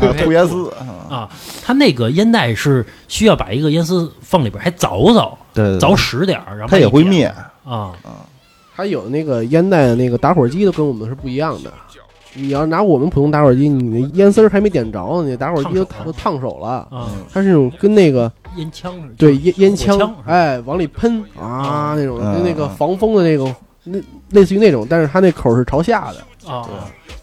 啊吐烟丝啊！啊，它那个烟袋是需要把一个烟丝放里边，还凿凿，对，凿实点儿，然后它也会灭。啊。它有那个烟袋的那个打火机都跟我们是不一样的。你要拿我们普通打火机，你那烟丝儿还没点着呢，你打火机都烫手都烫手了。啊，它是那种跟那个烟枪似的对烟烟枪哎，往里喷啊那种，嗯跟那个防风的那个，那类似于那种，但是它那口是朝下的。啊。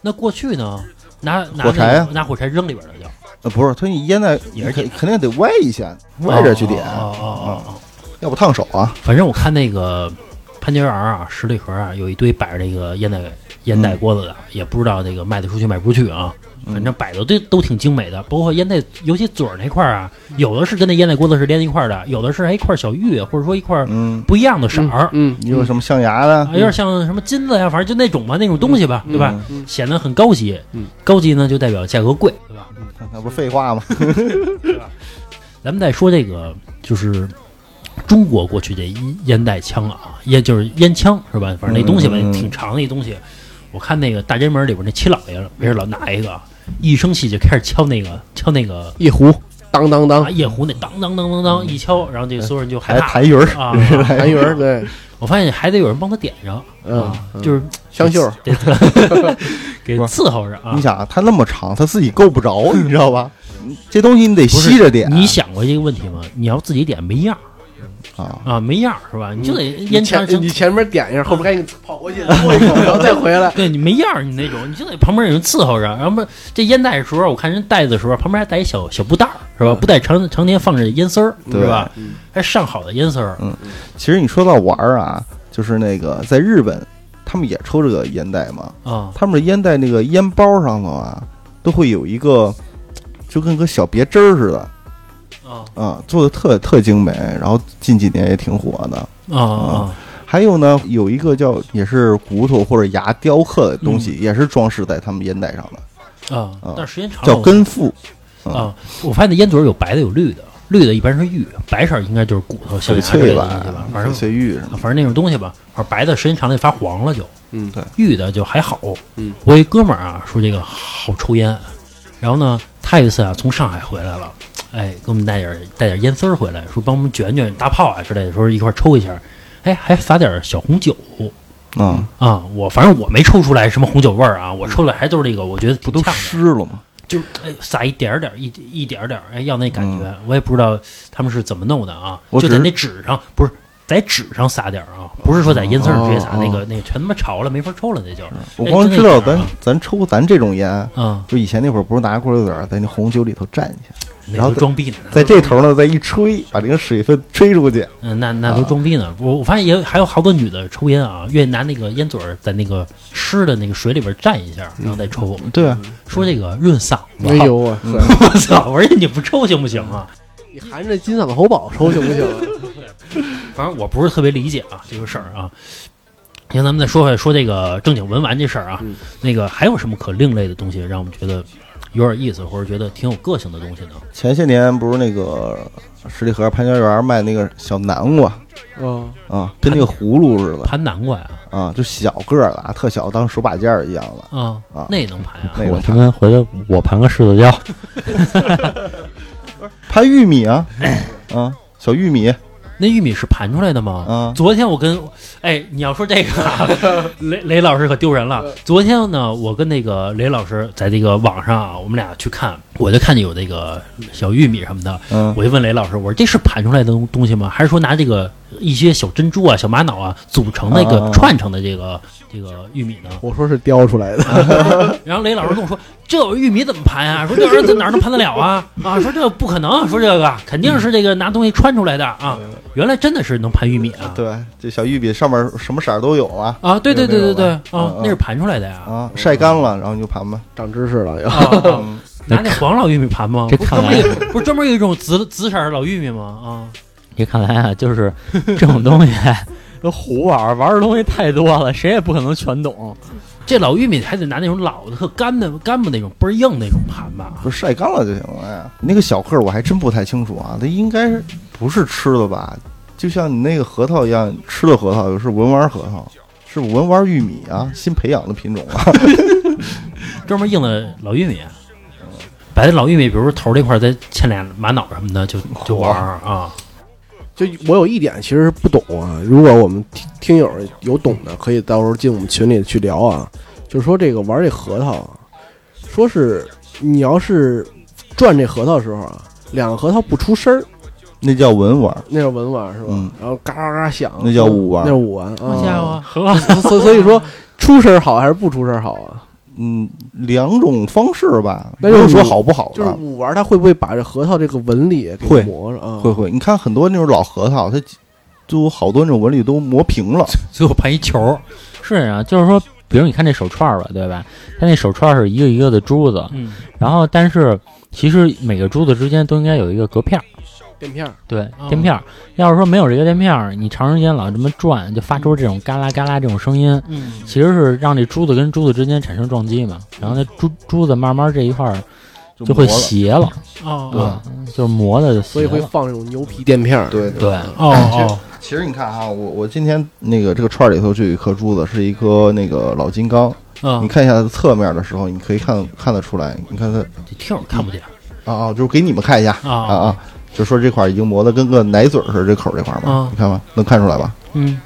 那过去呢，拿拿火柴啊那个拿火柴扔里边了就呃，不是，它你烟袋也是肯肯定得歪一下，歪着去点，哦哦哦哦。要不烫手啊。反正我看那个潘家园啊，十里河啊，有一堆摆着那个烟袋烟袋锅子的，也不知道这个卖得出去卖不出去啊。反正摆的都都挺精美的，包括烟袋，尤其嘴儿那块儿啊，有的是跟那烟袋锅子是连一块儿的，有的是还一块小玉，或者说一块嗯，不一样的色儿，嗯，你有什么象牙的啊，？有点像什么金子呀，反正就那种吧，那种东西吧，对吧？嗯显得很高级嗯，高级呢就代表价格贵，对吧？那不是废话吗？(laughs) 咱们再说这个，就是中国过去这烟烟袋枪啊，烟就是烟枪是吧？反正那东西吧，挺长的一东西。我看那个大宅门里边那七老爷没事老拿一个，一生气就开始敲那个敲那个夜壶，当当当啊，夜壶那当当当当当一敲，然后这所有人就害还怕弹鱼儿，啊。(laughs) 韩鱼儿，对，我发现还得有人帮他点上嗯啊，，就是香袖儿，得 (laughs) (laughs) 给伺候着啊你。想啊，他那么长，他自己够不着，你知道吧？这东西你得吸着点。你想过这个问题吗？你要自己点没样啊啊，没样儿是吧？你就得烟枪前你前面点一下，后边赶紧跑过去 (laughs) 嘬一口，然后再回来。对你没样儿，你那种你就得旁边有人伺候着，然后不这烟袋的时候，我看人带的时候旁边还带一小小布袋儿，是吧？布袋常常年放着烟丝儿，对是吧？还上好的烟丝儿，嗯其实你说到玩儿啊，就是那个在日本，他们也抽这个烟袋嘛。啊他们的烟袋那个烟包上头啊，都会有一个，就跟个小别针儿似的啊啊，做的特特精美。然后近几年也挺火的。啊啊还有呢，有一个叫也是骨头或者牙雕刻的东西，也是装饰在他们烟袋上的，啊啊！但是时间长了叫根腹。啊，我发现那烟嘴有白的有绿的，绿的一般是玉，白色应该就是骨头、象牙之类的东西吧，，反正翡翠玉什么反正那种东西吧，反正白的时间长了就发黄了就，嗯，对玉的就还好。嗯，我一哥们儿啊说这个好抽烟，然后呢，他有一次啊从上海回来了，哎，给我们带点儿带点儿烟丝儿回来，说帮我们卷卷大炮啊之类的，说一块儿抽一下，哎，还撒点儿小红酒。啊，啊，我反正我没抽出来什么红酒味儿啊，我抽的还都是这个，我觉得不都。湿了吗？就哎撒一点儿点儿一一点儿点儿，哎要那感觉，嗯我也不知道他们是怎么弄的啊，就在那纸上，不是在纸上撒点儿啊，不是说在烟丝上直接撒，哦那个那个全他妈潮了，没法抽了，那就我光知道咱啊咱抽咱这种烟，啊，就以前那会儿不是拿过滤嘴儿在那红酒里头蘸一下，那然后都装逼呢，在这头呢再一吹，把这个水分吹出去。嗯，那那都啊装逼呢。我我发现也有还有好多女的抽烟啊，愿意拿那个烟嘴儿在那个湿的那个水里边蘸一下，然后再抽，对啊，说这个润嗓子。哎呦我嗯塞，我操！我说你不抽行不行啊？你含着金嗓子喉宝抽行不行啊？反正我不是特别理解啊这个事儿啊。行，咱们再说回来说这个正经文玩这事儿啊，嗯。那个还有什么可另类的东西让我们觉得有点意思，或者觉得挺有个性的东西呢？前些年不是那个十里河潘家园卖那个小南瓜？嗯，啊，跟那个葫芦似的。盘南瓜呀，啊，就小个儿的啊，特小，当手把件儿一样的。啊，啊。那也能盘啊？那个我他妈回来我盘个柿子椒，(laughs) (laughs) 盘玉米啊，啊，小玉米那玉米是盘出来的吗？嗯，昨天我跟哎，你要说这个啊，(laughs) 雷雷老师可丢人了。昨天呢，我跟那个雷老师在这个网上啊，我们俩去看，我就看见有这个小玉米什么的，嗯，我就问雷老师，我说这是盘出来的东东西吗？还是说拿这个一些小珍珠啊、小玛瑙啊组成那个啊串成的这个这个玉米呢？我说是雕出来的，(laughs) 然后雷老师跟我说，这玉米怎么盘啊？说这玩意儿在哪儿能盘得了啊？啊，说这不可能，说这个肯定是这个拿东西穿出来的啊。原来真的是能盘玉米啊！对，这小玉米上面什么色儿都有啊啊，对对对对对啊那是盘出来的呀。啊，晒干了然后你就盘吧。长知识了又。啊啊拿那黄老玉米盘吗？这不是专看来门有不是专门有一种紫紫色老玉米吗？啊，这看来啊，就是这种东西 (laughs) 都胡玩，玩的东西太多了，谁也不可能全懂。这老玉米还得拿那种老的特干的干巴那种倍儿硬那种盘吧？不是晒干了就行了呀。那个小个儿我还真不太清楚啊，它应该是不是吃的吧？就像你那个核桃一样，吃的核桃是文玩核桃，是文玩玉米啊，新培养的品种啊。(laughs) 专门硬的老玉米，把这老玉米，比如说头这块再嵌俩玛瑙什么的，就就玩儿啊。就我有一点其实不懂啊，如果我们听听友有懂的，可以到时候进我们群里去聊啊。就是说这个玩这核桃啊，说是你要是转这核桃的时候啊，两个核桃不出声儿，那叫文玩，那叫文玩是吧？嗯然后嘎嘎嘎响，那叫武玩那是武玩好家啊。伙，呵，所所以说 (laughs) 出声儿好还是不出声儿好啊？嗯，两种方式吧，那就是说好不好就是玩，它会不会把这核桃这个纹理给会磨了啊？会会，你看很多那种老核桃，它就有好多那种纹理都磨平了。(laughs) 最后盘一球儿，是啊，就是说，比如你看这手串吧，对吧？它那手串是一个一个的珠子，嗯，然后但是其实每个珠子之间都应该有一个隔片儿，垫片儿，对哦，垫片儿。要是说没有这个垫片儿，你长时间老这么转，就发出这种嘎啦嘎啦这种声音，嗯，其实是让这珠子跟珠子之间产生撞击嘛，然后那珠珠子慢慢这一块儿就会斜了，哦，对，就是磨的就所以。会放这种牛皮垫片儿。对对，哦哦，其实你看哈，我我今天那个这个串儿里头就有一颗珠子，是一颗那个老金刚。嗯你嗯，看一下它的侧面的时候，你可以看看得出来。你看它这听友看不见啊啊，就是给你们看一下啊啊，啊，就说这块儿已经磨得跟个奶嘴儿似的，这口儿这块儿吧啊，你看吧，能看出来吧？嗯，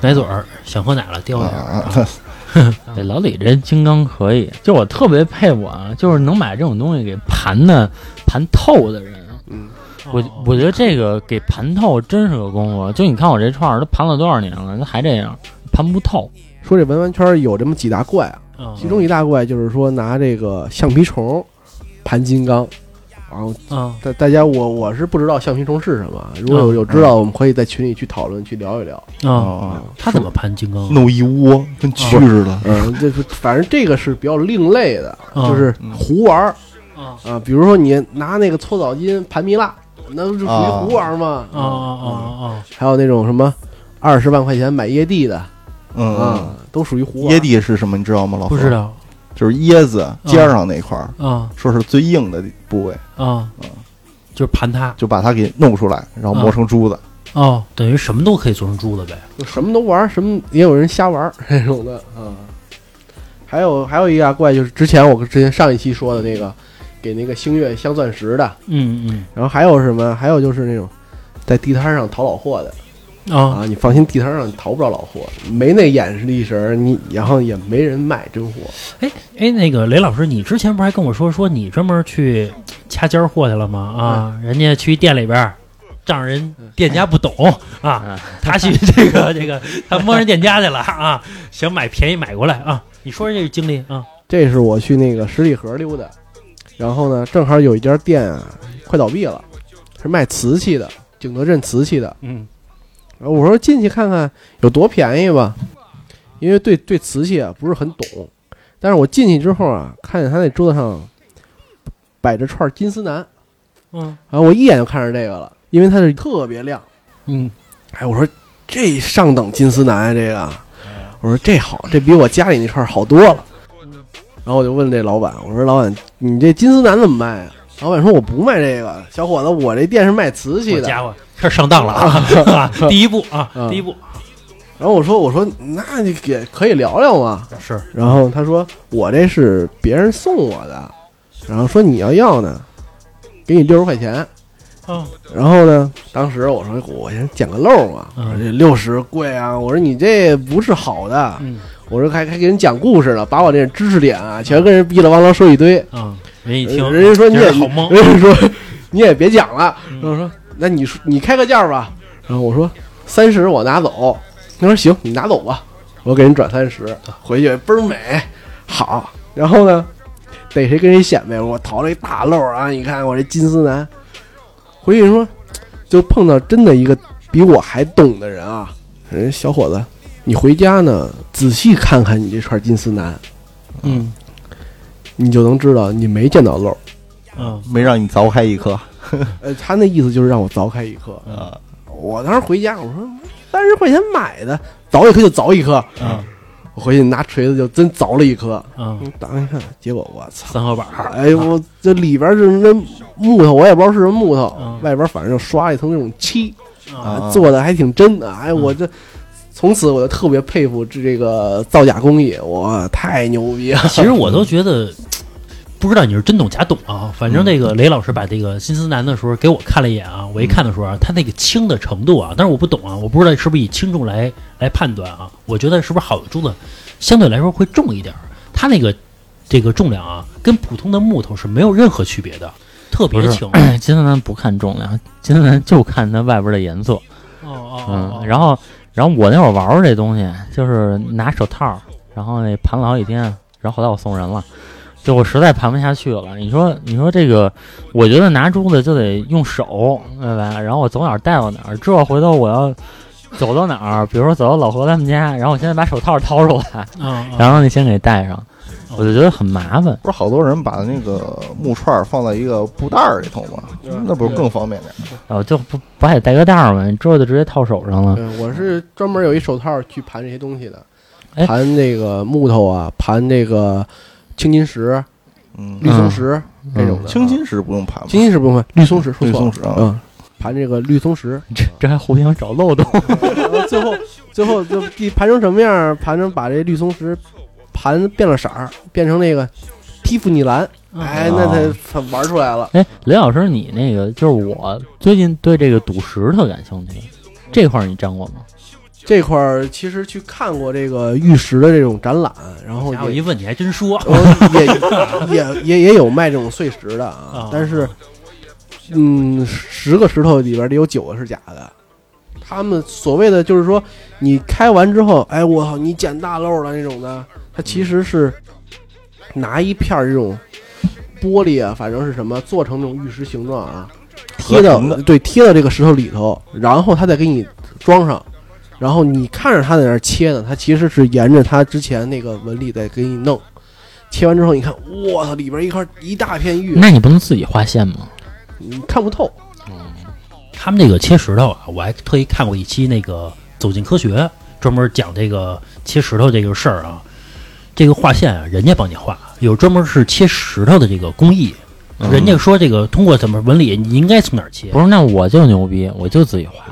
奶嘴儿想喝奶了，掉啊一下啊儿，啊，(laughs) 这老李这金刚可以，就我特别佩服啊，就是能把这种东西给盘的盘透的人。嗯，我我觉得这个给盘透真是个功夫。就你看我这串儿，都盘了多少年了，它还这样，盘不透。说这文玩圈儿有这么几大怪啊，嗯其中一大怪就是说拿这个橡皮虫盘金刚，然后嗯大大家我我是不知道橡皮虫是什么，如果有嗯有知道，我们可以在群里去讨论去聊一聊。啊，啊，他怎么盘金刚？弄一窝跟蛆似的。嗯，这是反正这个是比较另类的，嗯就是胡玩儿啊啊，比如说你拿那个搓澡巾盘蜜蜡，那不是属于啊胡玩儿吗？啊啊啊还有那种什么二十万块钱买椰蒂的嗯都属于胡玩儿。椰蒂是什么？你知道吗？老何不知，道就是椰子尖儿上那块儿，啊说是最硬的部位，啊，就是盘它就把它给弄出来，然后磨成珠子。哦，等于什么都可以做成珠子呗。就什么都玩儿，什么也有人瞎玩儿 (laughs) 这种的啊。还有还有一个怪就是之前我之前上一期说的那个，给那个星月镶钻石的，嗯嗯然后还有什么？还有就是那种在地摊上淘老货的啊啊，你放心，地摊上你淘不着老货，没那眼力神儿，你然后也没人卖真货。哎哎，那个雷老师，你之前不是还跟我说说你专门去掐尖货去了吗？啊，人家去店里边儿，让人店家不懂啊，啊，他去 (laughs) 这个这个他摸人店家去了啊，想买便宜买过来啊。你说说这个经历啊？这是我去那个十里河溜达，然后呢，正好有一家店啊快倒闭了，是卖瓷器的，景德镇瓷器的。嗯我说进去看看有多便宜吧，因为对对瓷器啊不是很懂。但是我进去之后啊，看见他那桌子上摆着串金丝楠，嗯然后我一眼就看上这个了，因为它是特别亮。嗯哎，我说这上等金丝楠啊，这个，我说这好，这比我家里那串好多了。然后我就问这老板，我说老板，你这金丝楠怎么卖啊？老板说我不卖这个，小伙子，我这店是卖瓷器的。家伙开始上当了啊！(laughs) 啊第一步啊，啊第一步然后我说我说那你也可以聊聊嘛。是然后他说我这是别人送我的，然后说你要要呢，给你六十块钱。啊然后呢，当时我说我先捡个漏嘛，这六十贵啊，我说你这不是好的，嗯我说还还给人讲故事了，把我这知识点啊全跟人哔哩哇啦说一堆。啊，人一听，人家说你也好蒙，人家说你也别讲了，嗯。然后说那你说你开个价吧，然后我说三十我拿走，他说行，你拿走吧，我给人转三十，回去倍儿美，好，然后呢，逮谁跟谁显摆，我淘了一大漏啊，你看我这金丝楠，回去说就碰到真的一个比我还懂的人啊，人小伙子，你回家呢仔细看看你这串金丝楠，嗯你就能知道你没见到漏。嗯。没让你凿开一颗。呃，他那意思就是让我凿开一颗。啊，我当时回家，我说三十块钱买的，凿一颗就凿一颗。嗯。我回去拿锤子就真凿了一颗，嗯，打开一看，结果我操！三合板儿，哎呦，我这里边是那木头，我也不知道是什么木头，嗯。外边反正就刷一层那种漆，啊啊，做的还挺真的。哎，我这从此我就特别佩服这这个造假工艺，我太牛逼了。(laughs) 其实我都觉得，不知道你是真懂假懂啊。反正那个雷老师把这个新思南的时候给我看了一眼啊，我一看的时候啊，他那个轻的程度啊，但是我不懂啊，我不知道是不是以轻重来来判断啊。我觉得是不是好的珠子相对来说会重一点儿，它那个这个重量啊，跟普通的木头是没有任何区别的，特别轻。金丝楠不看重量，金丝楠就看它外边的颜色。(laughs) 哦哦嗯，然后然后我那会儿玩过这东西，就是拿手套，然后那盘了好几天，然后后来我送人了。就我实在盘不下去了，你说，你说这个，我觉得拿珠子就得用手，对吧？然后我走哪儿带到哪儿，这回头我要走到哪儿，比如说走到老何他们家，然后我现在把手套掏出来，然后你先给戴上，我就觉得很麻烦。不是好多人把那个木串儿放在一个布袋儿里头吗？那不是更方便点儿？然后就不不还得带个袋儿吗？你这就直接套手上了。嗯，我是专门有一手套去盘这些东西的，哎盘这个木头啊，盘这个青金石、嗯，绿松石这种的。青金石不用盘？青金石不用盘，绿松石说错了绿松石啊嗯，盘这个绿松石，这这还互相找漏洞。(laughs) 最后最后就地盘成什么样儿？盘成把这绿松石盘变了色儿，变成那个蒂芙尼蓝，嗯哎，那他他玩出来了。哎，雷老师，你那个就是我最近对这个赌石特感兴趣，这块儿你沾过吗？这块儿其实去看过这个玉石的这种展览，然后也家伙一问你还真说，呃也也也也有卖这种碎石的啊啊，但是，嗯，十个石头里边得有九个是假的。他们所谓的就是说，你开完之后，哎，我操，你捡大漏了那种的，它其实是拿一片儿这种玻璃啊，反正是什么做成那种玉石形状啊，贴到对贴到这个石头里头，然后他再给你装上。然后你看着他在那儿切呢，他其实是沿着他之前那个纹理在给你弄。切完之后，你看，我操，里边一块一大片玉，那你不能自己画线吗？你看不透。他们这个切石头啊，我还特意看过一期那个《走进科学》，专门讲这个切石头这个事儿啊。这个画线啊，人家帮你画，有专门是切石头的这个工艺。嗯人家说这个通过怎么纹理，你应该从哪儿切。不是，那我就牛逼，我就自己画，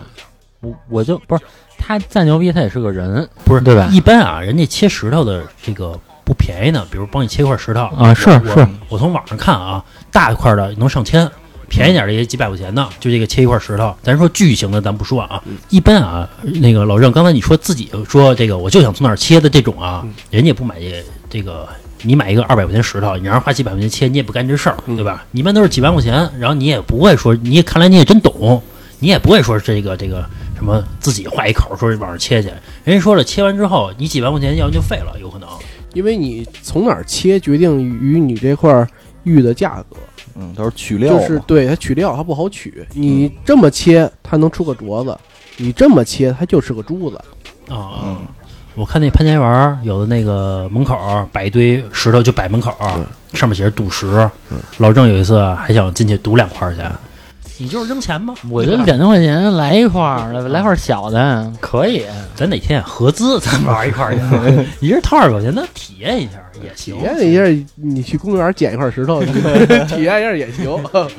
我我就不是他再牛逼，他也是个人，不是对吧？一般啊，人家切石头的这个不便宜呢，比如帮你切块石头啊是我是，我从网上看啊，大一块的能上千，便宜点的也几百块钱呢。就这个切一块石头，咱说巨型的咱不说啊，一般啊，那个老郑刚才你说自己说这个我就想从哪儿切的这种啊，人家也不买这这个。你买一个二百块钱石头，你让人花几百块钱切，你也不干这事儿，对吧？你一般都是几万块钱，然后你也不会说，你也看来你也真懂，你也不会说这个这个什么自己画一口说往上切去。人家说了，切完之后你几万块钱要不就废了，有可能。因为你从哪儿切决定于你这块玉的价格，嗯，都是取料，就是对它取料它不好取，你这么切它能出个镯子，你这么切它就是个珠子。啊、嗯，我看那潘家园有的那个门口摆一堆石头，就摆门口，上面写着赌石。老郑有一次还想进去赌两块去，你就是扔钱吗？我觉得两千块钱来一块儿，来来块儿小的可以。咱哪天合资咱们玩一块儿去，(laughs) 一人掏二百块钱，咱体验一下也行。体验一下，你去公园捡一块石头，(laughs) 体验一下也行。我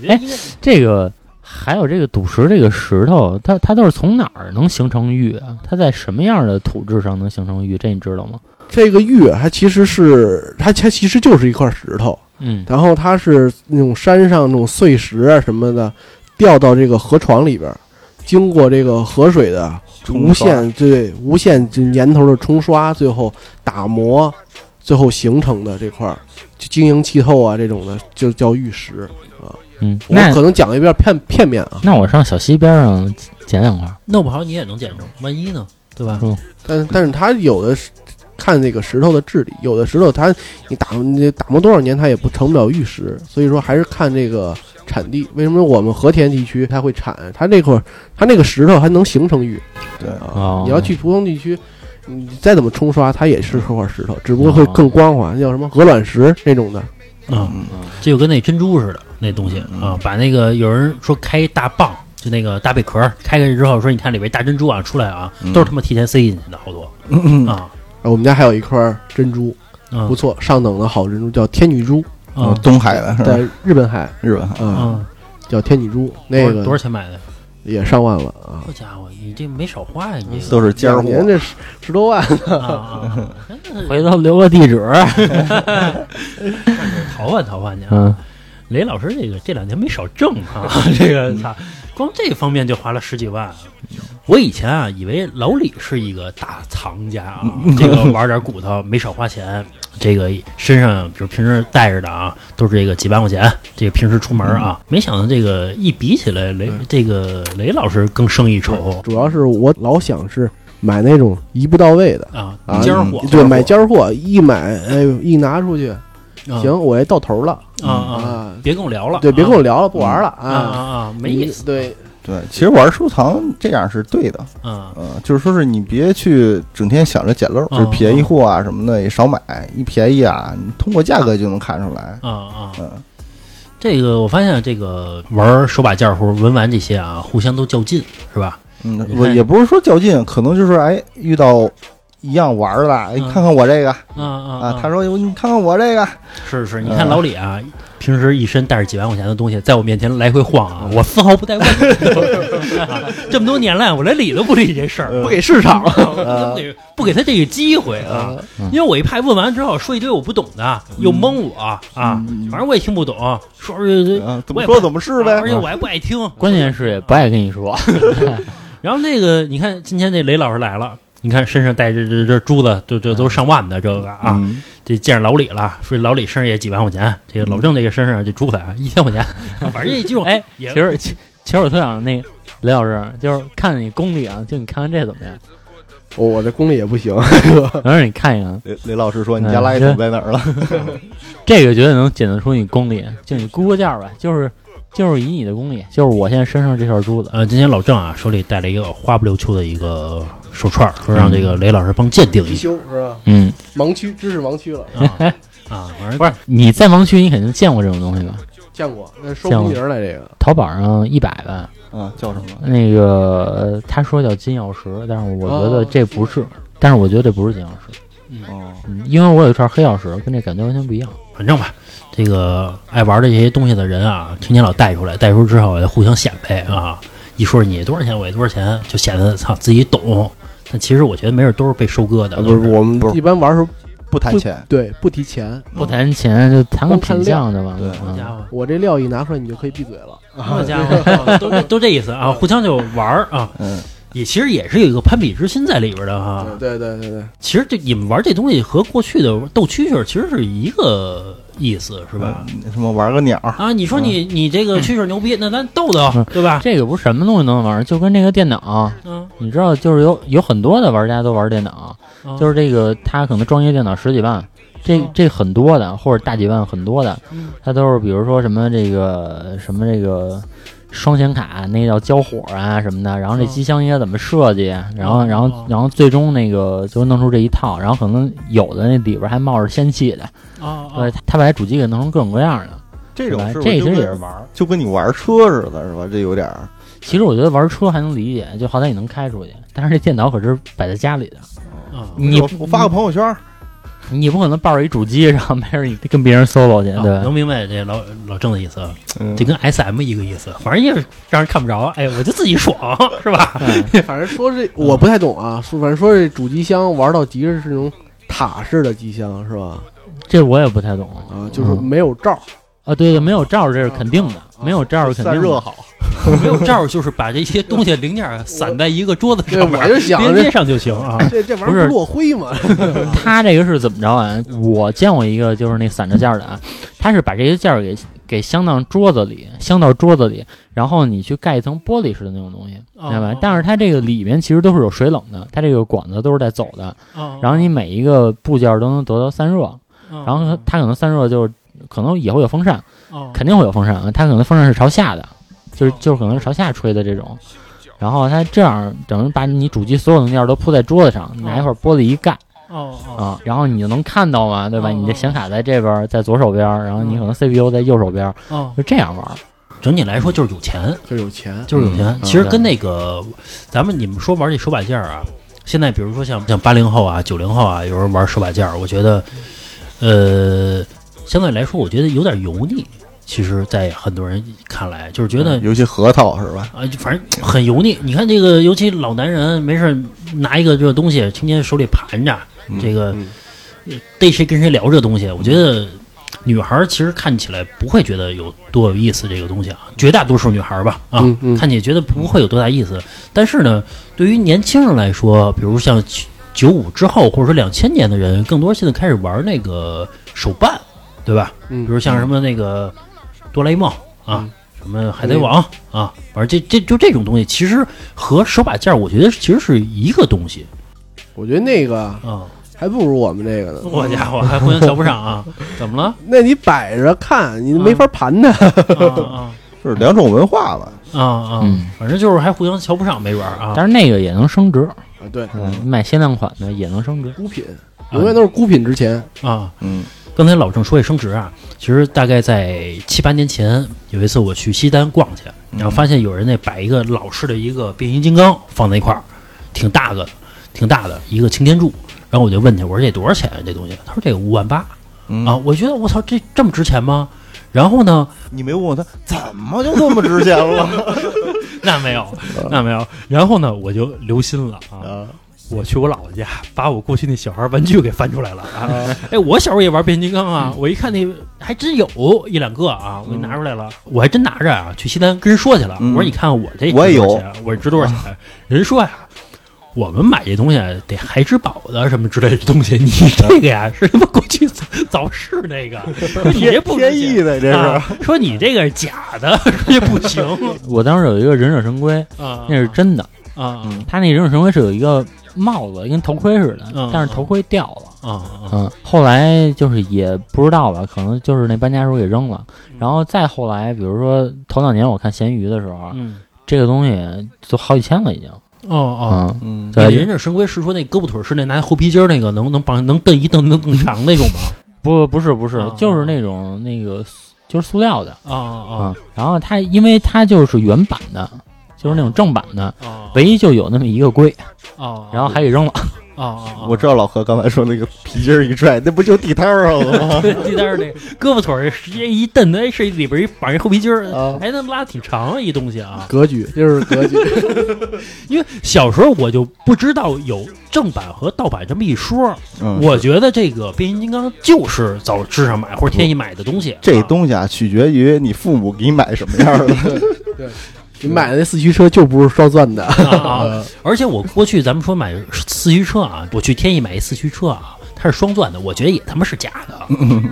觉得 (laughs) 应该这个还有这个赌石这个石头，它它都是从哪儿能形成玉啊？它在什么样的土质上能形成玉？这你知道吗？这个玉它其实是它它其实就是一块石头，嗯然后它是那种山上那种碎石啊什么的，掉到这个河床里边儿，经过这个河水的无限对无限这年头的冲刷，最后打磨，最后形成的这块儿，就晶莹剔透啊这种的，就叫玉石啊。嗯，我那可能讲的有点片片面啊，那我上小溪边上捡两块。弄不好你也能捡着，万一呢？对吧？嗯但但是它有的是看那个石头的质地，有的石头它你打你打磨多少年它也不成不了玉石，所以说还是看这个产地。为什么我们和田地区它会产？它那块儿它那个石头还能形成玉对，啊哦？你要去普通地区，你再怎么冲刷，它也是块石头，只不过会更光滑，叫什么鹅卵石那种的。啊，这就跟那珍珠似的那东西啊，把那个有人说开一大蚌，就那个大贝壳开开之后说，你看里边大珍珠啊出来啊，都是他妈提前塞进去的好多啊，我们家还有一块珍珠，嗯。不错，上等的好珍珠，叫天女珠，啊东海的是？在日本海。日本海啊，啊，叫天女珠，那个多少钱买的？也上万了啊。好家伙，你这没少花呀，你都是尖儿货。两年，这十十多万，(laughs) 回头留个地址。(laughs) 淘换淘换去啊。嗯，雷老师这个这两年没少挣啊，(laughs) 这个操，光这方面就花了十几万。我以前啊，以为老李是一个大藏家啊，这个玩点骨头没少花钱，这个身上比如平时带着的啊，都是这个几万块钱，这个平时出门啊，没想到这个一比起来，雷这个雷老师更胜一筹。主要是我老想是买那种一步到位的。啊，啊，尖儿货。对，买尖儿货，一买，哎，一拿出去，啊。行，我也到头了啊啊，啊，别跟我聊了，对，别跟我聊聊了，不玩了啊。啊啊，没意思，对，对，其实玩收藏这样是对的，嗯。嗯，就是说是你别去整天想着捡漏，就是便宜货啊什么的也少买，一便宜啊，你通过价格就能看出来。啊啊。嗯，这个我发现，这个玩手把件或者文玩这些啊，互相都较劲，是吧？嗯我也不是说较劲，可能就是哎遇到一样玩儿的，哎，嗯看看我这个。啊啊啊，他说你看看我这个，是是，你看老李啊，平时一身带着几万块钱的东西，在我面前来回晃啊，我丝毫不带问。啊 (laughs) 这么多年来，我连理都不理这事儿，不给市场，不给不给他这个机会啊！因为我一怕问完之后说一堆我不懂的，又蒙我啊，反正我也听不懂，说怎我也不么说怎么是呗？而。且我还不爱听。关键是也不爱跟你说。(laughs) 然后那个，你看今天那雷老师来了，你看身上带着这这珠子，这这都上万的这个啊，嗯。这见着老李了，说老李身上也几万块钱，这个老郑这个身上这珠子啊一千块钱，反正这几种哎，其实其其实我特想那雷老师，就是看看你功力啊，就你看看这怎么样？我我这功力也不行，(laughs) 能让你看一看，雷雷老师说：“你家垃圾桶在哪儿了？(laughs) (laughs) 这个绝对能检测出你功力，就你估个价儿吧，就是就是以你的功力，就是我现在身上这串珠子，呃，今天老郑啊手里带了一个花不溜秋的一个手串，说让这个雷老师帮鉴定一下。修是吧？嗯，盲区，知识盲区了，啊 (laughs) 啊，反正不是你在盲区，你肯定见过这种东西吧？见过，那收不名儿来这个，淘宝上一百吧，？”啊，叫什么？那个呃他说叫金钥匙，但是我觉得哦。这不是，但是我觉得这不是金钥匙，哦，嗯，因为我有一串黑曜石，跟这感觉完全不一样。反正吧，这个爱玩的这些东西的人啊，天天老带出来，带出之后互相显摆啊，一说你多少钱，我也多少钱，就显得操自己懂。但其实我觉得没准都是被收割的，不是我们不是一般玩的时候，不谈钱，对，不提钱，不谈钱就谈个品相的嘛，对好家伙，我这料一拿出来，你就可以闭嘴了。好家伙，都都这意思啊，互相就玩啊，嗯，也其实也是有一个攀比之心在里边的哈。对对对对，其实这你们玩这东西和过去的斗蛐蛐其实是一个意思，是吧？嗯什么玩个鸟。儿，啊，你说你你这个蛐蛐儿牛逼，那咱逗逗，对吧？这个不是什么东西都能玩，就跟这个电脑，嗯，你知道，就是有有很多的玩家都玩电脑，啊就是这个他可能装一个电脑十几万，这嗯。这很多的，或者大几万很多的嗯，他都是比如说什么这个什么这个。双显卡那叫交火啊什么的，然后这嗯。机箱应该怎么设计，然后然后哦然后最终那个就弄出这一套，然后可能有的那里边还冒着仙气的，啊对，他把这主机给弄成各种各样的，这种这其实是就跟也是玩。就跟你玩车似的，是吧？这有点儿其实我觉得玩车还能理解，就好歹你能开出去，但是这电脑可是摆在家里的，啊你我我发个朋友圈，你不可能抱着一主机，然后没事你跟别人 solo 去，啊对吧？能明白这老老郑的意思，嗯这跟 S M 一个意思，反正也是让人看不着，哎，我就自己爽，是吧？(laughs) 反正说这我不太懂啊，反正说这主机箱玩到极致是那种塔式的机箱是吧？这我也不太懂啊，就是没有罩，啊。对对，没有罩这是肯定的，没有罩是肯定。散热好，(laughs) 没有罩儿就是把这些东西零件儿散在一个桌子，上 (laughs) 面，我就想连接上就行啊。(laughs) 这这玩意不是儿不落灰吗？他这个是怎么着啊？我见过一个就是那散着件儿的啊，他是把这些件儿给给镶到桌子里，镶到桌子里，然后你去盖一层玻璃似的那种东西，明白吧？但是它这个里面其实都是有水冷的，它这个管子都是在走的，啊然后你每一个部件都能得到散热，然后它它可能散热就是可能也会有风扇，肯定会有风扇啊，它可能风扇是朝下的，就是就是可能是朝下吹的这种，然后它这样等于把你主机所有的面都铺在桌子上，拿一块玻璃一盖啊，然后你就能看到嘛，对吧？哦你的显卡在这边，在左手边，然后你可能 CPU 在右手边就这样玩。整体来说就是有钱，就是有钱，就是有钱。嗯其实跟那个咱们你们说玩这手把件儿啊，现在比如说像像八零后啊、九零后啊，有人玩手把件儿，我觉得，呃，相对来说，我觉得有点油腻。其实，在很多人看来，就是觉得尤其核桃是吧？啊，就反正很油腻。你看这个，尤其老男人没事儿拿一个这个东西，天天手里盘着，这个嗯逮谁跟谁聊这东西，我觉得女孩儿其实看起来不会觉得有多有意思这个东西啊，绝大多数女孩儿吧啊，看起来觉得不会有多大意思。但是呢，对于年轻人来说，比如像九五之后或者说两千年的人，更多现在开始玩那个手办，对吧？嗯比如像什么那个哆啦 A 梦啊，嗯什么海贼王啊，反正这这就这种东西，其实和手把件儿，我觉得其实是一个东西我觉得那个啊。还不如我们这个呢。我家伙还互相瞧不上啊？(laughs) 怎么了？那你摆着看，你没法盘它。啊 (laughs) 就是两种文化了。啊啊反正就是还互相瞧不上，没准儿啊。但是那个也能升值，啊，对，嗯，卖限量款的也能升值。孤品永远都是孤品值钱。啊，嗯，刚才老郑说起升值啊，其实大概在七八年前，有一次我去西单逛去，然后发现有人那摆一个老式的一个变形金刚放在一块儿，挺大个，挺大的一个擎天柱。然后我就问他，我说这多少钱啊？这东西？他说这个五万八嗯啊！我觉得我操，这这么值钱吗？然后呢，你没问我他怎么就这么值钱了？(laughs) (laughs) 那没有，那没有。然后呢，我就留心了啊。啊，我去我姥姥家，把我过去那小孩玩具给翻出来了啊！哎，我小时候也玩变形金刚啊，我一看那还真有一两个啊，我给拿出来了，我还真拿着啊，去西单跟人说去了。嗯我说你看看我这我也有我这值多少钱？人说呀。我们买这东西得孩之宝的什么之类的东西，你这个呀是他妈过去早早市那个，(laughs) 说你这不天意的这啊是。说你这个是假的，说这不行 (laughs) 我当时有一个忍者神龟，啊，那是真的，啊他那忍者神龟是有一个帽子，跟头盔似的嗯，但是头盔掉了。啊啊嗯，后来就是也不知道吧，可能就是那搬家时候给扔了。然后再后来，比如说头两年我看闲鱼的时候，嗯这个东西都好几千了已经。哦哦。嗯，对忍者神龟是说那胳膊腿是那拿猴皮筋儿那个能能绑能蹬一蹬能更长那种吗？(laughs) 不不是不是啊，就是那种那个就是塑料的啊啊啊。然后它因为它就是原版的，就是那种正版的，啊唯一就有那么一个龟，啊！然后还给扔了。啊 (laughs) 啊，我知道老何刚才说那个皮筋儿一拽，那不就地摊儿上了吗？(laughs) 地摊儿那胳膊腿儿直接一蹬，哎，是里边一绑一厚皮筋儿啊，还能拉挺长一东西啊。格局，就是格局。(laughs) 因为小时候我就不知道有正版和盗版这么一说，嗯，我觉得这个变形金刚就是早市上买或者天一买的东西。这东西啊，取决于你父母给你买什么样的。对，你买的那四驱车就不是双钻的。(laughs) 而且我过去咱们说买四驱车啊，我去天意买一四驱车啊，它是双钻的，我觉得也他妈是假的，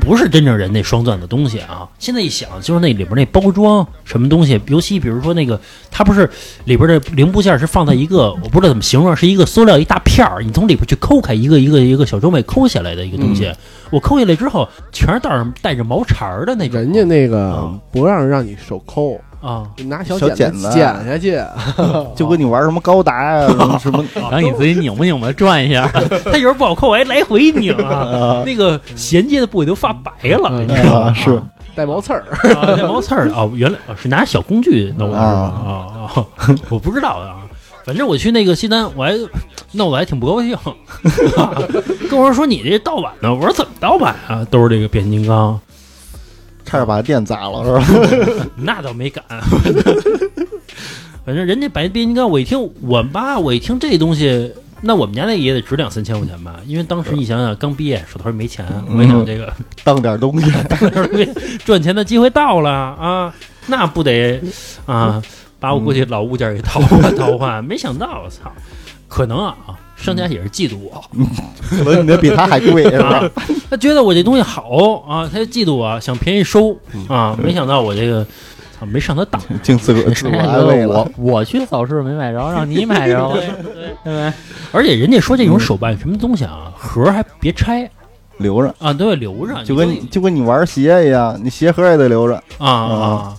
不是真正人那双钻的东西啊。现在一想，就是那里边那包装什么东西，尤其比如说那个，它不是里边的零部件是放在一个，我不知道怎么形容，是一个塑料一大片儿，你从里边去抠开一个一个一个小装备抠下来的一个东西。我抠下来之后，全是带着带着毛茬儿的那种。人家那个啊不让让你手抠，啊，你拿小小剪剪子剪下去。(laughs) 就跟你玩什么高达呀、什么什么，(laughs) 然后你自己拧吧拧吧转一下，(laughs) 它有时候不好扣，我还来回拧啊，那个衔接的部位都发白了，嗯。你知道是。带毛刺儿，带，毛刺儿啊，原来啊是拿小工具弄的是吧？啊啊，我不知道啊。反正我去那个西单，我还弄得还挺不高兴，跟我说说你这盗版的，我说怎么盗版啊？都是这个变形金刚，差点把店砸了，是吧？(laughs) 那倒没敢。反正人家白变形金刚，我一听我妈，我一听这东西，那我们家那也得值两三千块钱吧？因为当时你想想，刚毕业，手头也没钱，我想这个当点东西，赚钱的机会到了啊，那不得啊，把我过去老物件给淘换 (laughs) 淘换？没想到，我操，可能啊，商家也是嫉妒我，(laughs) 可能你的比他还贵，(laughs) 是吧？他觉得我这东西好啊，他就嫉妒我，想便宜收啊，没想到我这个操没上他当。净自个自我安慰了我。我去早市没买着，让你买着了，对不对？而且人家说这种手办什么东西啊，盒儿还别拆留着，啊，都要留着，就跟就跟你玩鞋一样，你鞋盒也得留着。啊啊，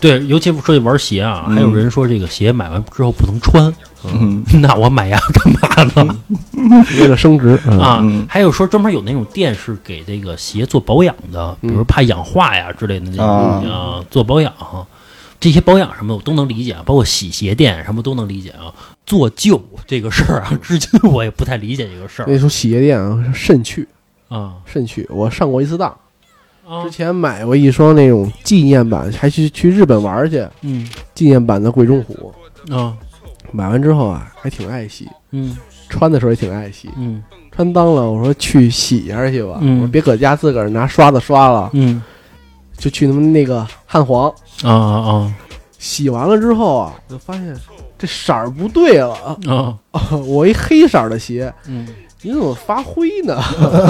对，尤其说起玩鞋啊，嗯还有人说这个鞋买完之后不能穿，嗯 (laughs) 那我买呀干嘛呢？为了升值嗯啊嗯，还有说专门有那种店是给这个鞋做保养的，比如怕氧化呀之类的那种啊啊，做保养。这些保养什么的我都能理解啊，包括洗鞋店什么都能理解啊。做旧这个事儿啊，(laughs) 至今我也不太理解这个事儿那时候洗鞋店啊，慎去啊。慎去。我上过一次当，啊之前买过一双那种纪念版，还去去日本玩去，嗯纪念版的贵中虎。啊买完之后啊，还挺爱惜，嗯穿的时候也挺爱惜。嗯。穿脏了，我说去洗一下去吧，嗯。我说别搁家自个儿拿刷子刷了，嗯。就去他们那个汉皇。啊啊洗完了之后啊，就发现这色儿不对了。(laughs) 我一黑色的鞋，嗯，你怎么发灰呢？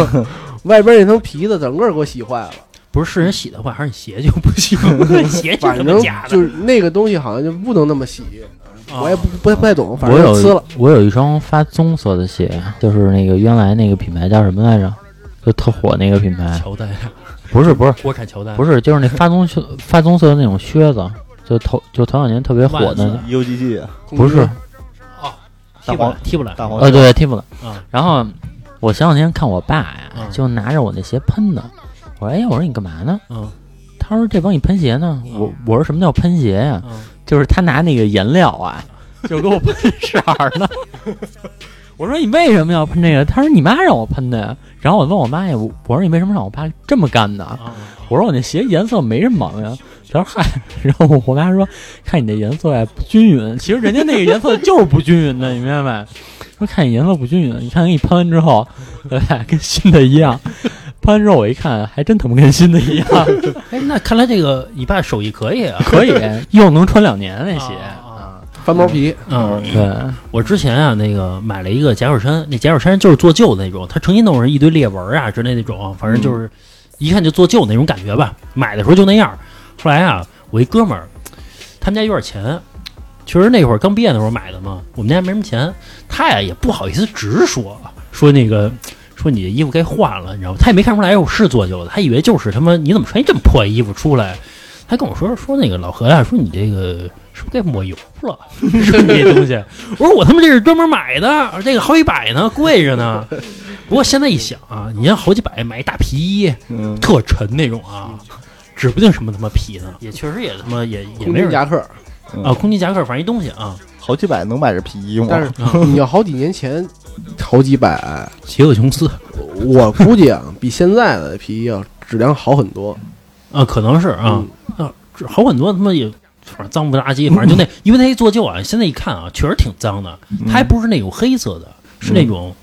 (laughs) 外边那层皮子整个给我洗坏了。不是是人洗的坏，还是你鞋就不行？(laughs) 鞋就反正就是那个东西好像就不能那么洗，啊我也不不不太懂，反我有正呲了。我有一双发棕色的鞋，就是那个原来那个品牌叫什么来着？就特火那个品牌，乔丹，(laughs) 不是不是国产乔丹，不是，就是那发棕色发棕色的那种靴子，就头就头两年特别火的，，UGG 啊不是，踢不来，踢不来大黄呃对踢，不懂。啊然后我前两天看我爸呀嗯，就拿着我那鞋喷的，我说哎，我说你干嘛呢？嗯他说这帮你喷鞋呢。嗯我我说什么叫喷鞋呀？嗯就是他拿那个颜料啊，(laughs) 就给我喷色儿呢。我说你为什么要喷这个？他说你妈让我喷的呀。然后我问我妈呀，我我说你为什么让我爸这么干呢？啊我说我那鞋颜色没什么毛病。他说嗨，然后我妈说看你这颜色呀不均匀，其实人家那个颜色就是不均匀的，你明白没？说看你颜色不均匀，你看给你喷完之后，对吧？跟新的一样。喷完之后我一看，还真他妈跟新的一样，(laughs) 哎，那看来这个你爸手艺可以啊。可以，(laughs) 又能穿两年那鞋。啊翻毛皮，嗯，对，我之前啊，那个买了一个夹克衫，那夹克衫就是做旧的那种，它成心弄上一堆裂纹啊之类那种，反正就是一看就做旧那种感觉吧。买的时候就那样，后来啊，我一哥们儿，他们家有点钱，确实那会儿刚毕业的时候买的嘛，我们家没什么钱，他呀也不好意思直说，说那个说你的衣服该换了，你知道吗？他也没看出来我是做旧的，他以为就是他妈你怎么穿一这么破衣服出来？他跟我说说那个老何呀、说你这个是不是该抹油了？说你这东西，我说我他妈这是专门买的，这个好几百呢，贵着呢。不过现在一想啊，你要好几百买一大皮衣，嗯，特沉那种啊，指不定什么他妈皮呢，也确实也他妈也也没人军夹克。啊，空气夹克，反正一东西啊，好几百能买着皮衣吗？但是你要好几年前，好几百，邪恶琼斯我估计啊，比现在的皮衣要质量好很多啊，可能是啊嗯啊，好很多他妈也。反正脏不拉几，反正就那，因为它一做旧啊，现在一看啊，确实挺脏的。它还不是那种黑色的，是那种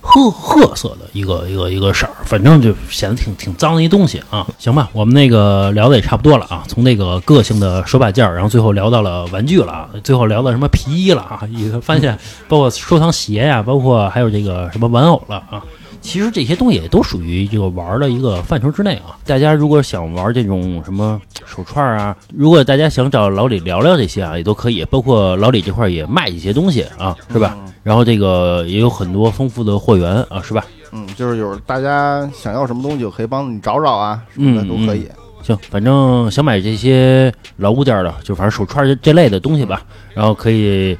褐褐色的一个一个一个色儿，反正就显得挺挺脏的一东西啊。行吧，我们那个聊的也差不多了啊，从那个个性的手把件儿，然后最后聊到了玩具了啊，最后聊到什么皮衣了啊，也发现包括收藏鞋呀、包括还有这个什么玩偶了啊。其实这些东西也都属于这个玩儿的一个范畴之内啊。大家如果想玩这种什么手串儿啊，如果大家想找老李聊聊这些啊，也都可以。包括老李这块儿也卖一些东西啊，是吧？然后这个也有很多丰富的货源啊，是吧？嗯，就是有大家想要什么东西，我可以帮你找找啊，什么的嗯都可以。行，反正想买这些老物件儿的，就反正手串这类的东西吧，然后可以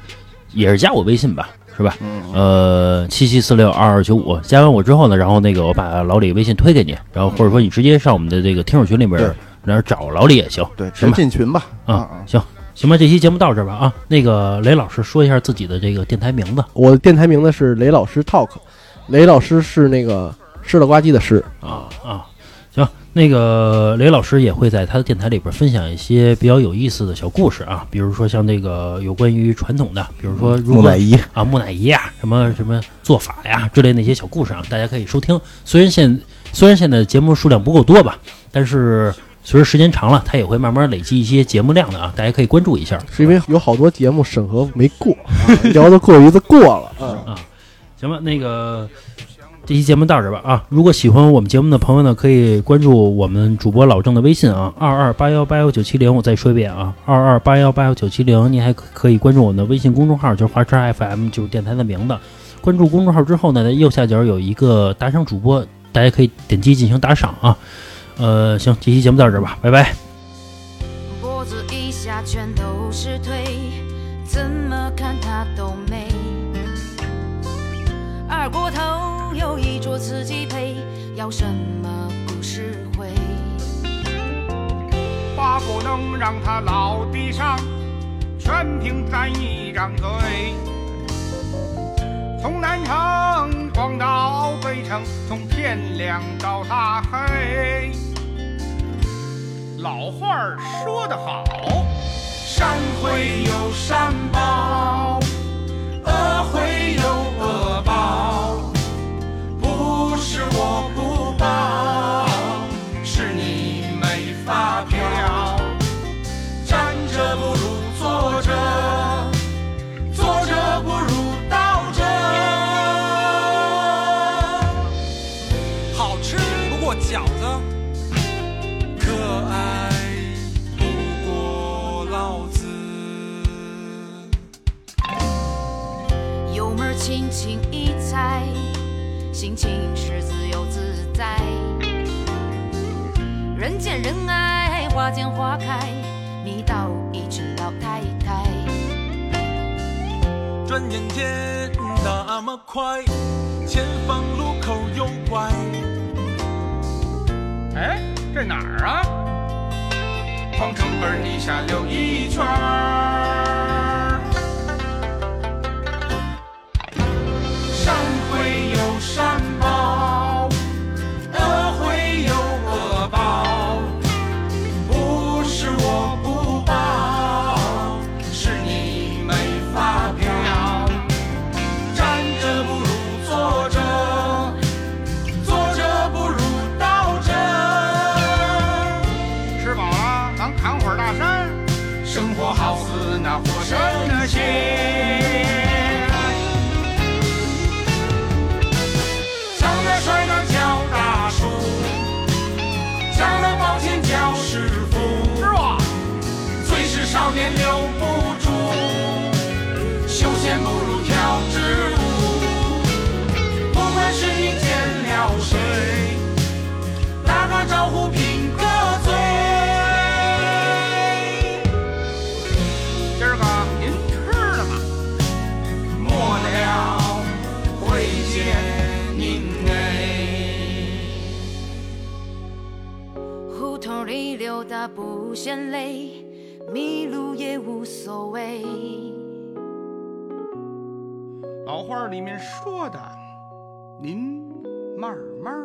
也是加我微信吧，是吧？嗯，呃，七七四六二二九五，加完我之后呢，然后那个我把老李微信推给你，然后或者说你直接上我们的这个听友群里边儿，然后找老李也行。对，直接进群吧。啊啊，行行吧，这期节目到这儿吧啊。那个雷老师说一下自己的这个电台名字我的电台名字是雷老师 Talk，雷老师是那个吃了呱唧的吃。啊啊。行，那个雷老师也会在他的电台里边分享一些比较有意思的小故事啊，比如说像那个有关于传统的，比如说如木乃伊，啊木乃伊呀、什么什么做法呀之类那些小故事啊，大家可以收听。虽然现虽然现在节目数量不够多吧，但是随着时间长了，它也会慢慢累积一些节目量的啊，大家可以关注一下。是因为有好多节目审核没过，啊聊的过于的过了。啊，行吧，那个这期节目到这吧啊！如果喜欢我们节目的朋友呢，可以关注我们主播老郑的微信啊，二二八幺八幺九七零。我再说一遍啊，二二八幺八幺九七零。您还可以关注我们的微信公众号，就是华车 FM，就是电台的名字。关注公众号之后呢，在右下角有一个打赏主播，大家可以点击进行打赏啊。呃，行，这期节目到这吧，拜拜。脖子以说自己配，要什么故事会？话不能让他老地上，全凭咱一张嘴。从南城逛到北城，从天亮到大黑。老话说得好，山会有山报，恶会有恶报，我不报，是你没发票。站着不如坐着，坐着不如倒着。好吃不过饺子，可爱不过老子。油门轻轻一踩，心情是在。人见人爱，花见花开，迷倒一群老太太。转眼间那么快，前方路口有怪。哎，这哪儿啊？皇城根儿底下溜一圈儿。嫌累，迷路也无所谓。老话里面说的，您慢慢